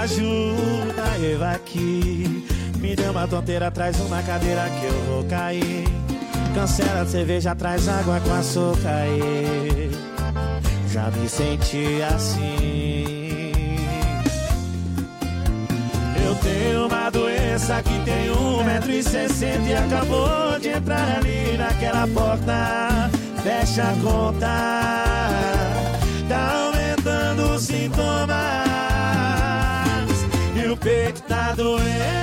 Ajuda eu aqui. Me deu uma tonteira, traz uma cadeira que eu vou cair. Cancela a cerveja, traz água com açúcar. aí. Já me senti assim. Eu tenho uma doença que tem um metro e sessenta e acabou de entrar ali naquela porta. Fecha a conta, tá aumentando os sintomas e o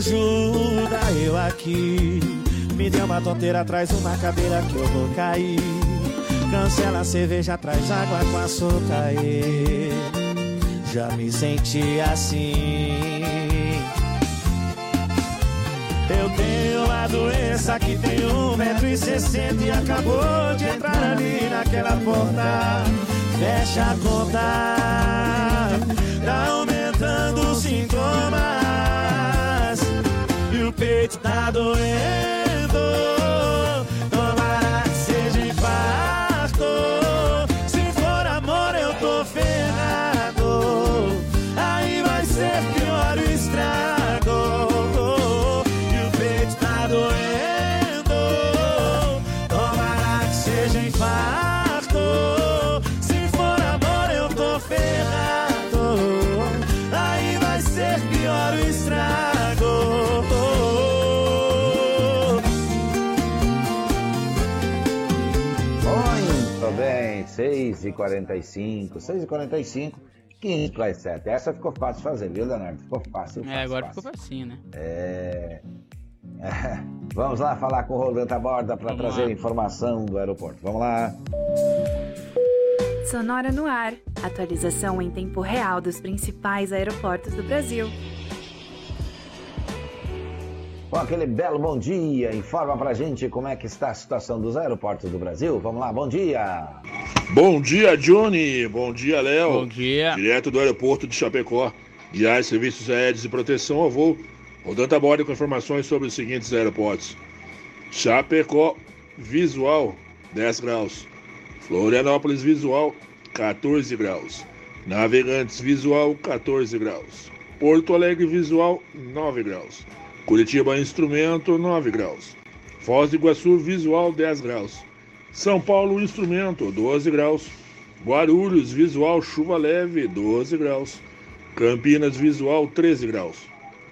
Ajuda eu aqui. Me deu uma tonteira, traz uma cadeira que eu vou cair. Cancela a cerveja, traz água com açúcar. aí. Já me senti assim. Eu tenho uma doença que tem um metro e sessenta e acabou de entrar ali naquela porta. Fecha a conta, tá aumentando os sintomas e peito tá doendo. 6h45, 6h45, 15 para as 7. Essa ficou fácil de fazer, viu, Leonardo? Ficou fácil. É, fácil, agora fácil. ficou facinho, né? É... Vamos lá falar com o Rolando Borda para trazer lá. informação do aeroporto. Vamos lá. Sonora no ar. Atualização em tempo real dos principais aeroportos do Brasil. Com aquele belo bom dia, informa pra gente como é que está a situação dos aeroportos do Brasil. Vamos lá, bom dia. Bom dia, Johnny. Bom dia, Léo. Bom dia. Direto do aeroporto de Chapecó. Guiar serviços aéreos e proteção ao voo. Rodando a bordo com informações sobre os seguintes aeroportos. Chapecó, visual, 10 graus. Florianópolis, visual, 14 graus. Navegantes, visual, 14 graus. Porto Alegre, visual, 9 graus. Curitiba, instrumento, 9 graus. Foz do Iguaçu, visual, 10 graus. São Paulo, instrumento, 12 graus. Guarulhos, visual, chuva leve, 12 graus. Campinas, visual, 13 graus.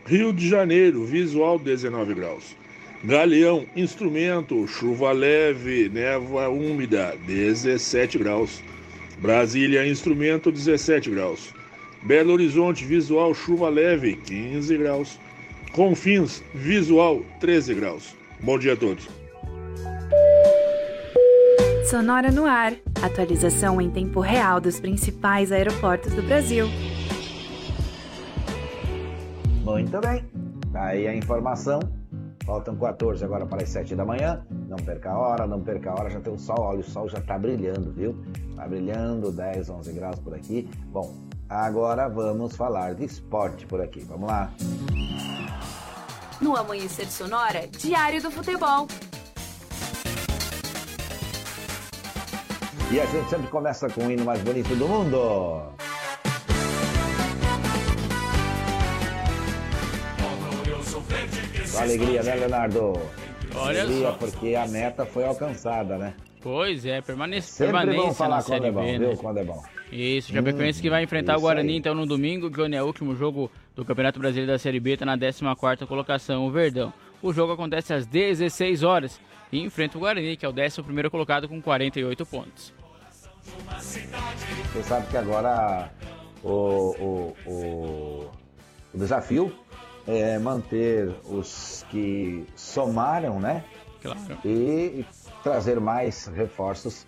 Rio de Janeiro, visual, 19 graus. Galeão, instrumento, chuva leve, névoa úmida, 17 graus. Brasília, instrumento, 17 graus. Belo Horizonte, visual, chuva leve, 15 graus. Confins, visual, 13 graus. Bom dia a todos. Sonora no ar. Atualização em tempo real dos principais aeroportos do Brasil. Muito bem. Tá aí a informação. Faltam 14 agora para as 7 da manhã. Não perca a hora, não perca a hora. Já tem o sol, olha, o sol já tá brilhando, viu? Tá brilhando, 10, 11 graus por aqui. Bom, agora vamos falar de esporte por aqui. Vamos lá. No Amanhecer Sonora, Diário do Futebol. E a gente sempre começa com o hino mais bonito do mundo. Com alegria, né, Leonardo? Olha alegria, só. porque a meta foi alcançada, né? Pois é, permanece, Sempre permanência vamos falar na quando Série é bom, B, viu? né? Quando é bom. Isso, Chapecoense Hum, que vai enfrentar o Guarani aí. então no domingo, Johnny, é o último jogo do Campeonato Brasileiro da Série B, tá na 14ª colocação, o Verdão. O jogo acontece às 16 horas e enfrenta o Guarani, que é o 11º colocado com 48 pontos. Você sabe que agora o, o, o, o desafio é manter os que somaram, né? Claro. E trazer mais reforços,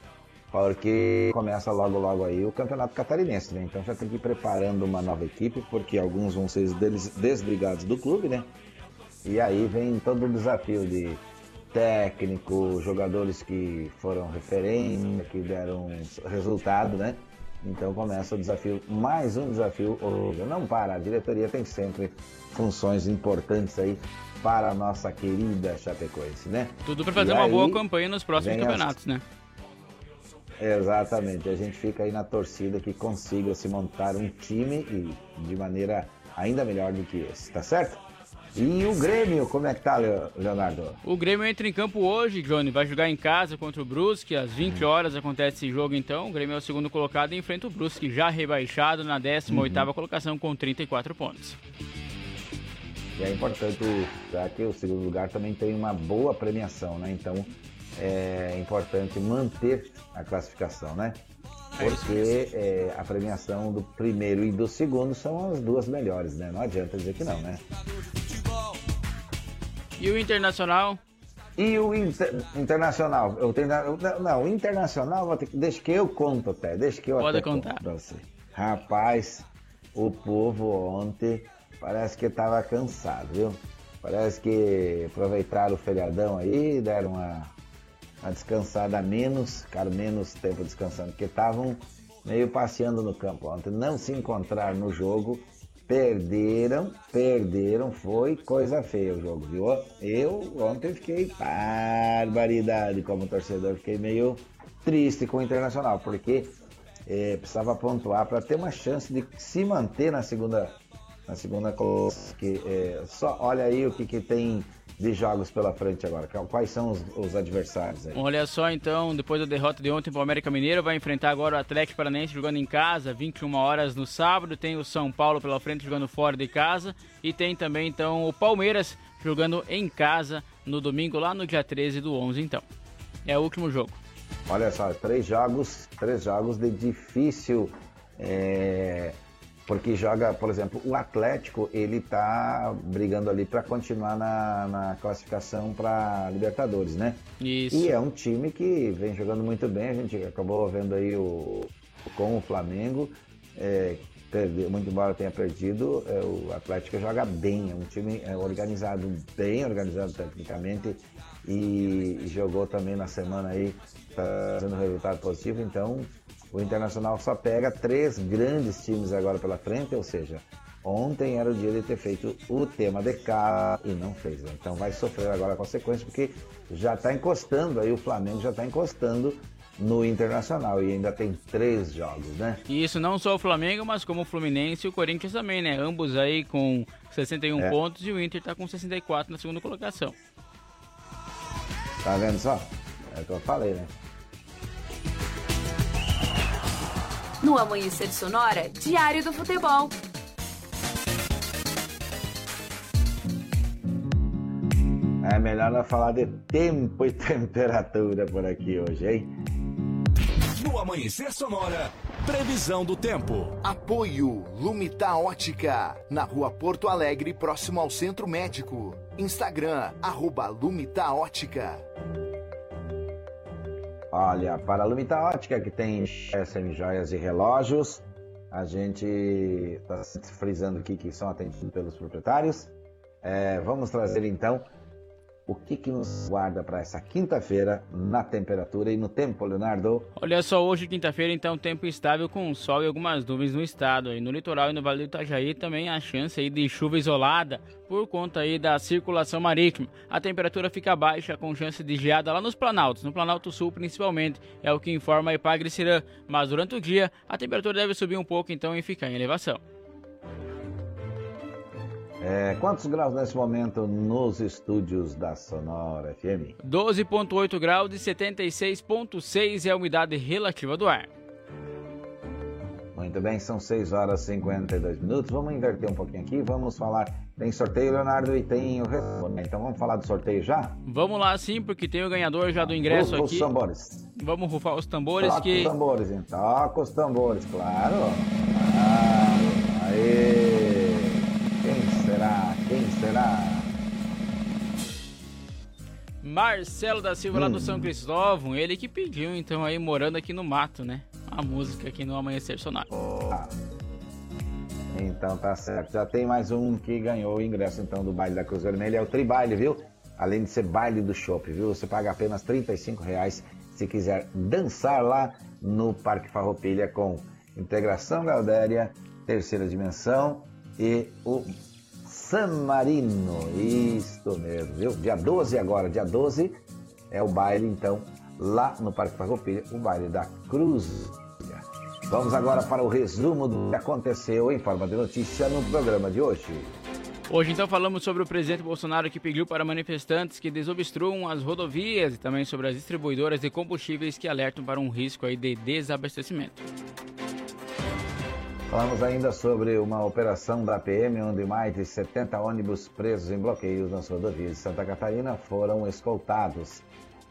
porque começa logo logo aí o Campeonato Catarinense, né? Então já tem que ir preparando uma nova equipe, porque alguns vão ser des- desligados do clube, né? E aí vem todo o desafio de técnico, jogadores que foram referência, que deram resultado, né? Então começa o desafio, mais um desafio. ou Não para, a diretoria tem sempre funções importantes aí para a nossa querida Chapecoense, né? Tudo para fazer E uma boa campanha nos próximos vem as- campeonatos, né? Exatamente, a gente fica aí na torcida que consiga se montar um time e de maneira ainda melhor do que esse, tá certo? E o Grêmio, como é que tá, Leo- Leonardo? O Grêmio entra em campo hoje, Johnny. Vai jogar em casa contra o Brusque. Às 20 horas acontece esse jogo, então. O Grêmio é o segundo colocado e enfrenta o Brusque, já rebaixado na 18ª colocação com 34 pontos. E é importante, já que o segundo lugar também tem uma boa premiação, né? Então é importante manter a classificação, né? Porque é, a premiação do primeiro e do segundo são as duas melhores, né? Não adianta dizer que não, né? E o Internacional? E o Inter- Internacional? Eu tenho, não, o Internacional, vou ter deixa que eu conto até, deixa que eu Pode contar. Rapaz, o povo ontem parece que tava cansado, viu? Parece que aproveitaram o feriadão aí, deram uma, uma descansada a menos, ficaram menos tempo descansando, porque estavam meio passeando no campo ontem, não se encontraram no jogo, perderam, perderam, foi coisa feia o jogo, viu? Eu ontem fiquei barbaridade como torcedor, fiquei meio triste com o Internacional, porque eh, precisava pontuar para ter uma chance de se manter na segunda na segunda colocação. que, eh, só olha aí o que, que tem de jogos pela frente agora. Quais são os, os adversários aí? Olha só então, depois da derrota de ontem para o América Mineiro, vai enfrentar agora o Atlético Paranaense jogando em casa, 21 horas no sábado. Tem o São Paulo pela frente jogando fora de casa. E tem também então o Palmeiras jogando em casa no domingo, lá no dia 13 do 11, então. É o último jogo. Olha só, três jogos, três jogos de difícil, é, porque joga, por exemplo, o Atlético, ele tá brigando ali para continuar na, na classificação para Libertadores, né? Isso. E é um time que vem jogando muito bem, a gente acabou vendo aí o, com o Flamengo, é, perdeu, muito embora tenha perdido, é, o Atlético joga bem, é um time é, organizado, bem organizado tecnicamente e, e jogou também na semana aí, tá fazendo resultado positivo, então o Internacional só pega três grandes times agora pela frente, ou seja, ontem era o dia de ter feito o tema de cá e não fez, né? então vai sofrer agora a consequência, porque já está encostando aí, o Flamengo já está encostando no Internacional e ainda tem três jogos, né? E isso não só o Flamengo, mas como o Fluminense e o Corinthians também, né? Ambos aí com 61 É. pontos e o Inter tá com 64 na segunda colocação. Tá vendo só? É o que eu falei, né? No Amanhecer Sonora, Diário do Futebol. É melhor não falar de tempo e temperatura por aqui hoje, hein? No Amanhecer Sonora, previsão do tempo. Apoio Lumita Ótica, na rua Porto Alegre, próximo ao Centro Médico. Instagram, arroba Lumita Ótica. Olha, para a Lumita Ótica, que tem SM joias e relógios, a gente está frisando aqui que são atendidos pelos proprietários. É, vamos trazer então o que, que nos guarda para essa quinta-feira na temperatura e no tempo, Leonardo. Olha só, hoje, quinta-feira, então, tempo estável com sol e algumas nuvens no estado. E no litoral e no Vale do Itajaí também há chance aí de chuva isolada por conta aí da circulação marítima. A temperatura fica baixa com chance de geada lá nos Planaltos, no Planalto Sul principalmente, é o que informa a Ipagre Cirã. Mas durante o dia, a temperatura deve subir um pouco então e ficar em elevação. É, quantos graus nesse momento nos estúdios da Sonora FM? 12,8 graus e 76,6 é a umidade relativa do ar. Muito bem, são 6 horas e 52 minutos. Vamos inverter um pouquinho aqui. Vamos falar. Tem sorteio, Leonardo, e tem o retorno. né? Então vamos falar do sorteio já? Vamos lá sim, porque tem o ganhador já do ingresso Rufa aqui. os tambores. Vamos rufar os tambores Toca que os tambores, hein? Toca os tambores, claro. Claro. Aê! Quem será? Quem será? Marcelo da Silva lá do Hum. São Cristóvão, ele que pediu então aí morando aqui no mato, né? A música aqui no Amanhecer Sonoro. Ah. Então tá certo. Já tem mais um que ganhou o ingresso então do baile da Cruz Vermelha. É o Tribaile, viu? Além de ser baile do shopping, viu? Você paga apenas 35 reais se quiser dançar lá no Parque Farroupilha com Integração Galdéria, Terceira Dimensão e o San Marino. Isto mesmo, viu? Dia 12 agora, dia 12 é o baile então lá no Parque Farroupilha, o baile da Cruz Vamos agora para o resumo do que aconteceu em forma de notícia no programa de hoje. Hoje então falamos sobre o presidente Bolsonaro que pediu para manifestantes que desobstruam as rodovias e também sobre as distribuidoras de combustíveis que alertam para um risco aí de desabastecimento. Falamos ainda sobre uma operação da PM onde mais de 70 ônibus presos em bloqueios nas rodovias de Santa Catarina foram escoltados.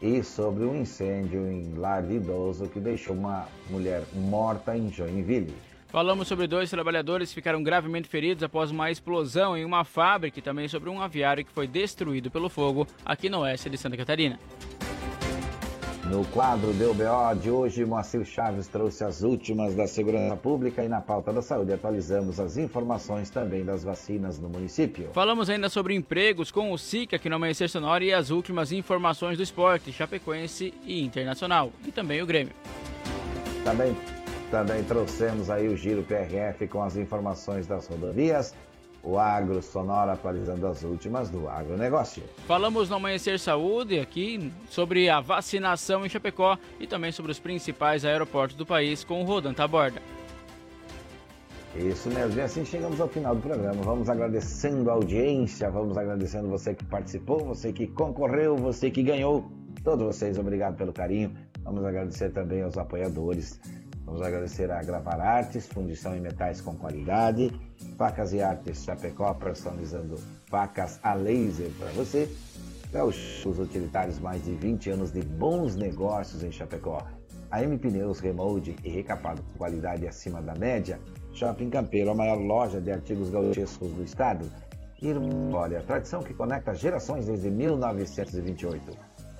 E sobre um incêndio em lar de idoso que deixou uma mulher morta em Joinville. Falamos sobre dois trabalhadores que ficaram gravemente feridos após uma explosão em uma fábrica e também sobre um aviário que foi destruído pelo fogo aqui no oeste de Santa Catarina. No quadro do BO de hoje, Moacir Chaves trouxe as últimas da segurança pública e na pauta da saúde atualizamos as informações também das vacinas no município. Falamos ainda sobre empregos com o SIC aqui no Amanhecer Sonora e as últimas informações do esporte chapecoense e internacional e também o Grêmio. Também, também trouxemos aí o Giro PRF com as informações das rodovias, o Agro Sonora atualizando as últimas do agronegócio. Falamos no Amanhecer Saúde aqui sobre a vacinação em Chapecó e também sobre os principais aeroportos do país com o Rodan Taborda. Isso mesmo, e assim chegamos ao final do programa. Vamos agradecendo a audiência, vamos agradecendo você que participou, você que concorreu, você que ganhou. Todos vocês, obrigado pelo carinho. Vamos agradecer também aos apoiadores. Vamos agradecer a Gravar Artes, fundição em metais com qualidade. Facas e Artes Chapecó, personalizando facas a laser para você. Gaúchos Utilitários, mais de 20 anos de bons negócios em Chapecó. A M Pneus Remold e recapado com qualidade acima da média. Shopping Campeiro, a maior loja de artigos gauchescos do estado. Irmória, tradição que conecta gerações desde 1928.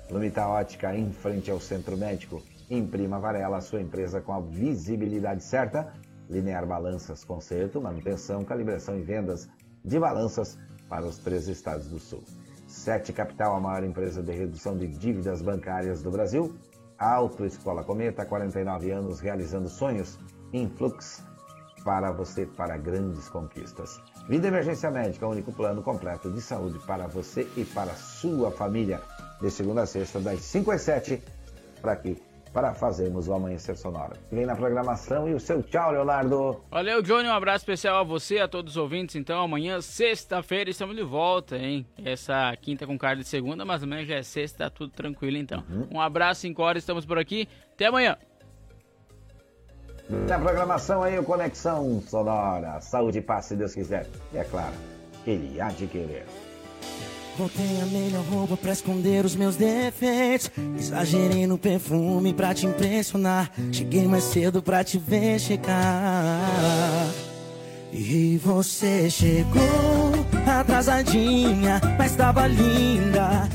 Lumita Ótica, em frente ao Centro Médico. Imprima Varela, sua empresa com a visibilidade certa. Linear Balanças, conserto, manutenção, calibração e vendas de balanças para os três estados do sul. Sete Capital, a maior empresa de redução de dívidas bancárias do Brasil. Autoescola Cometa, 49 anos realizando sonhos. Influx, para você, para grandes conquistas. Vida Emergência Médica, o único plano completo de saúde para você e para sua família. De segunda a sexta, das 5 às 7, para aqui, para fazermos o Amanhecer Sonora. Vem na programação e o seu tchau, Leonardo. Valeu, Johnny. Um abraço especial a você, a todos os ouvintes. Então, amanhã, sexta-feira, estamos de volta, hein? Essa quinta com cara de segunda, mas amanhã já é sexta, tá tudo tranquilo, então. Um abraço, 5 horas, estamos por aqui. Até amanhã. Na programação aí, o Conexão Sonora. Saúde e paz, se Deus quiser. E é claro, ele há de querer. Botei a melhor roupa pra esconder os meus defeitos. Exagerei no perfume pra te impressionar. Cheguei mais cedo pra te ver chegar. E você chegou atrasadinha, mas tava linda.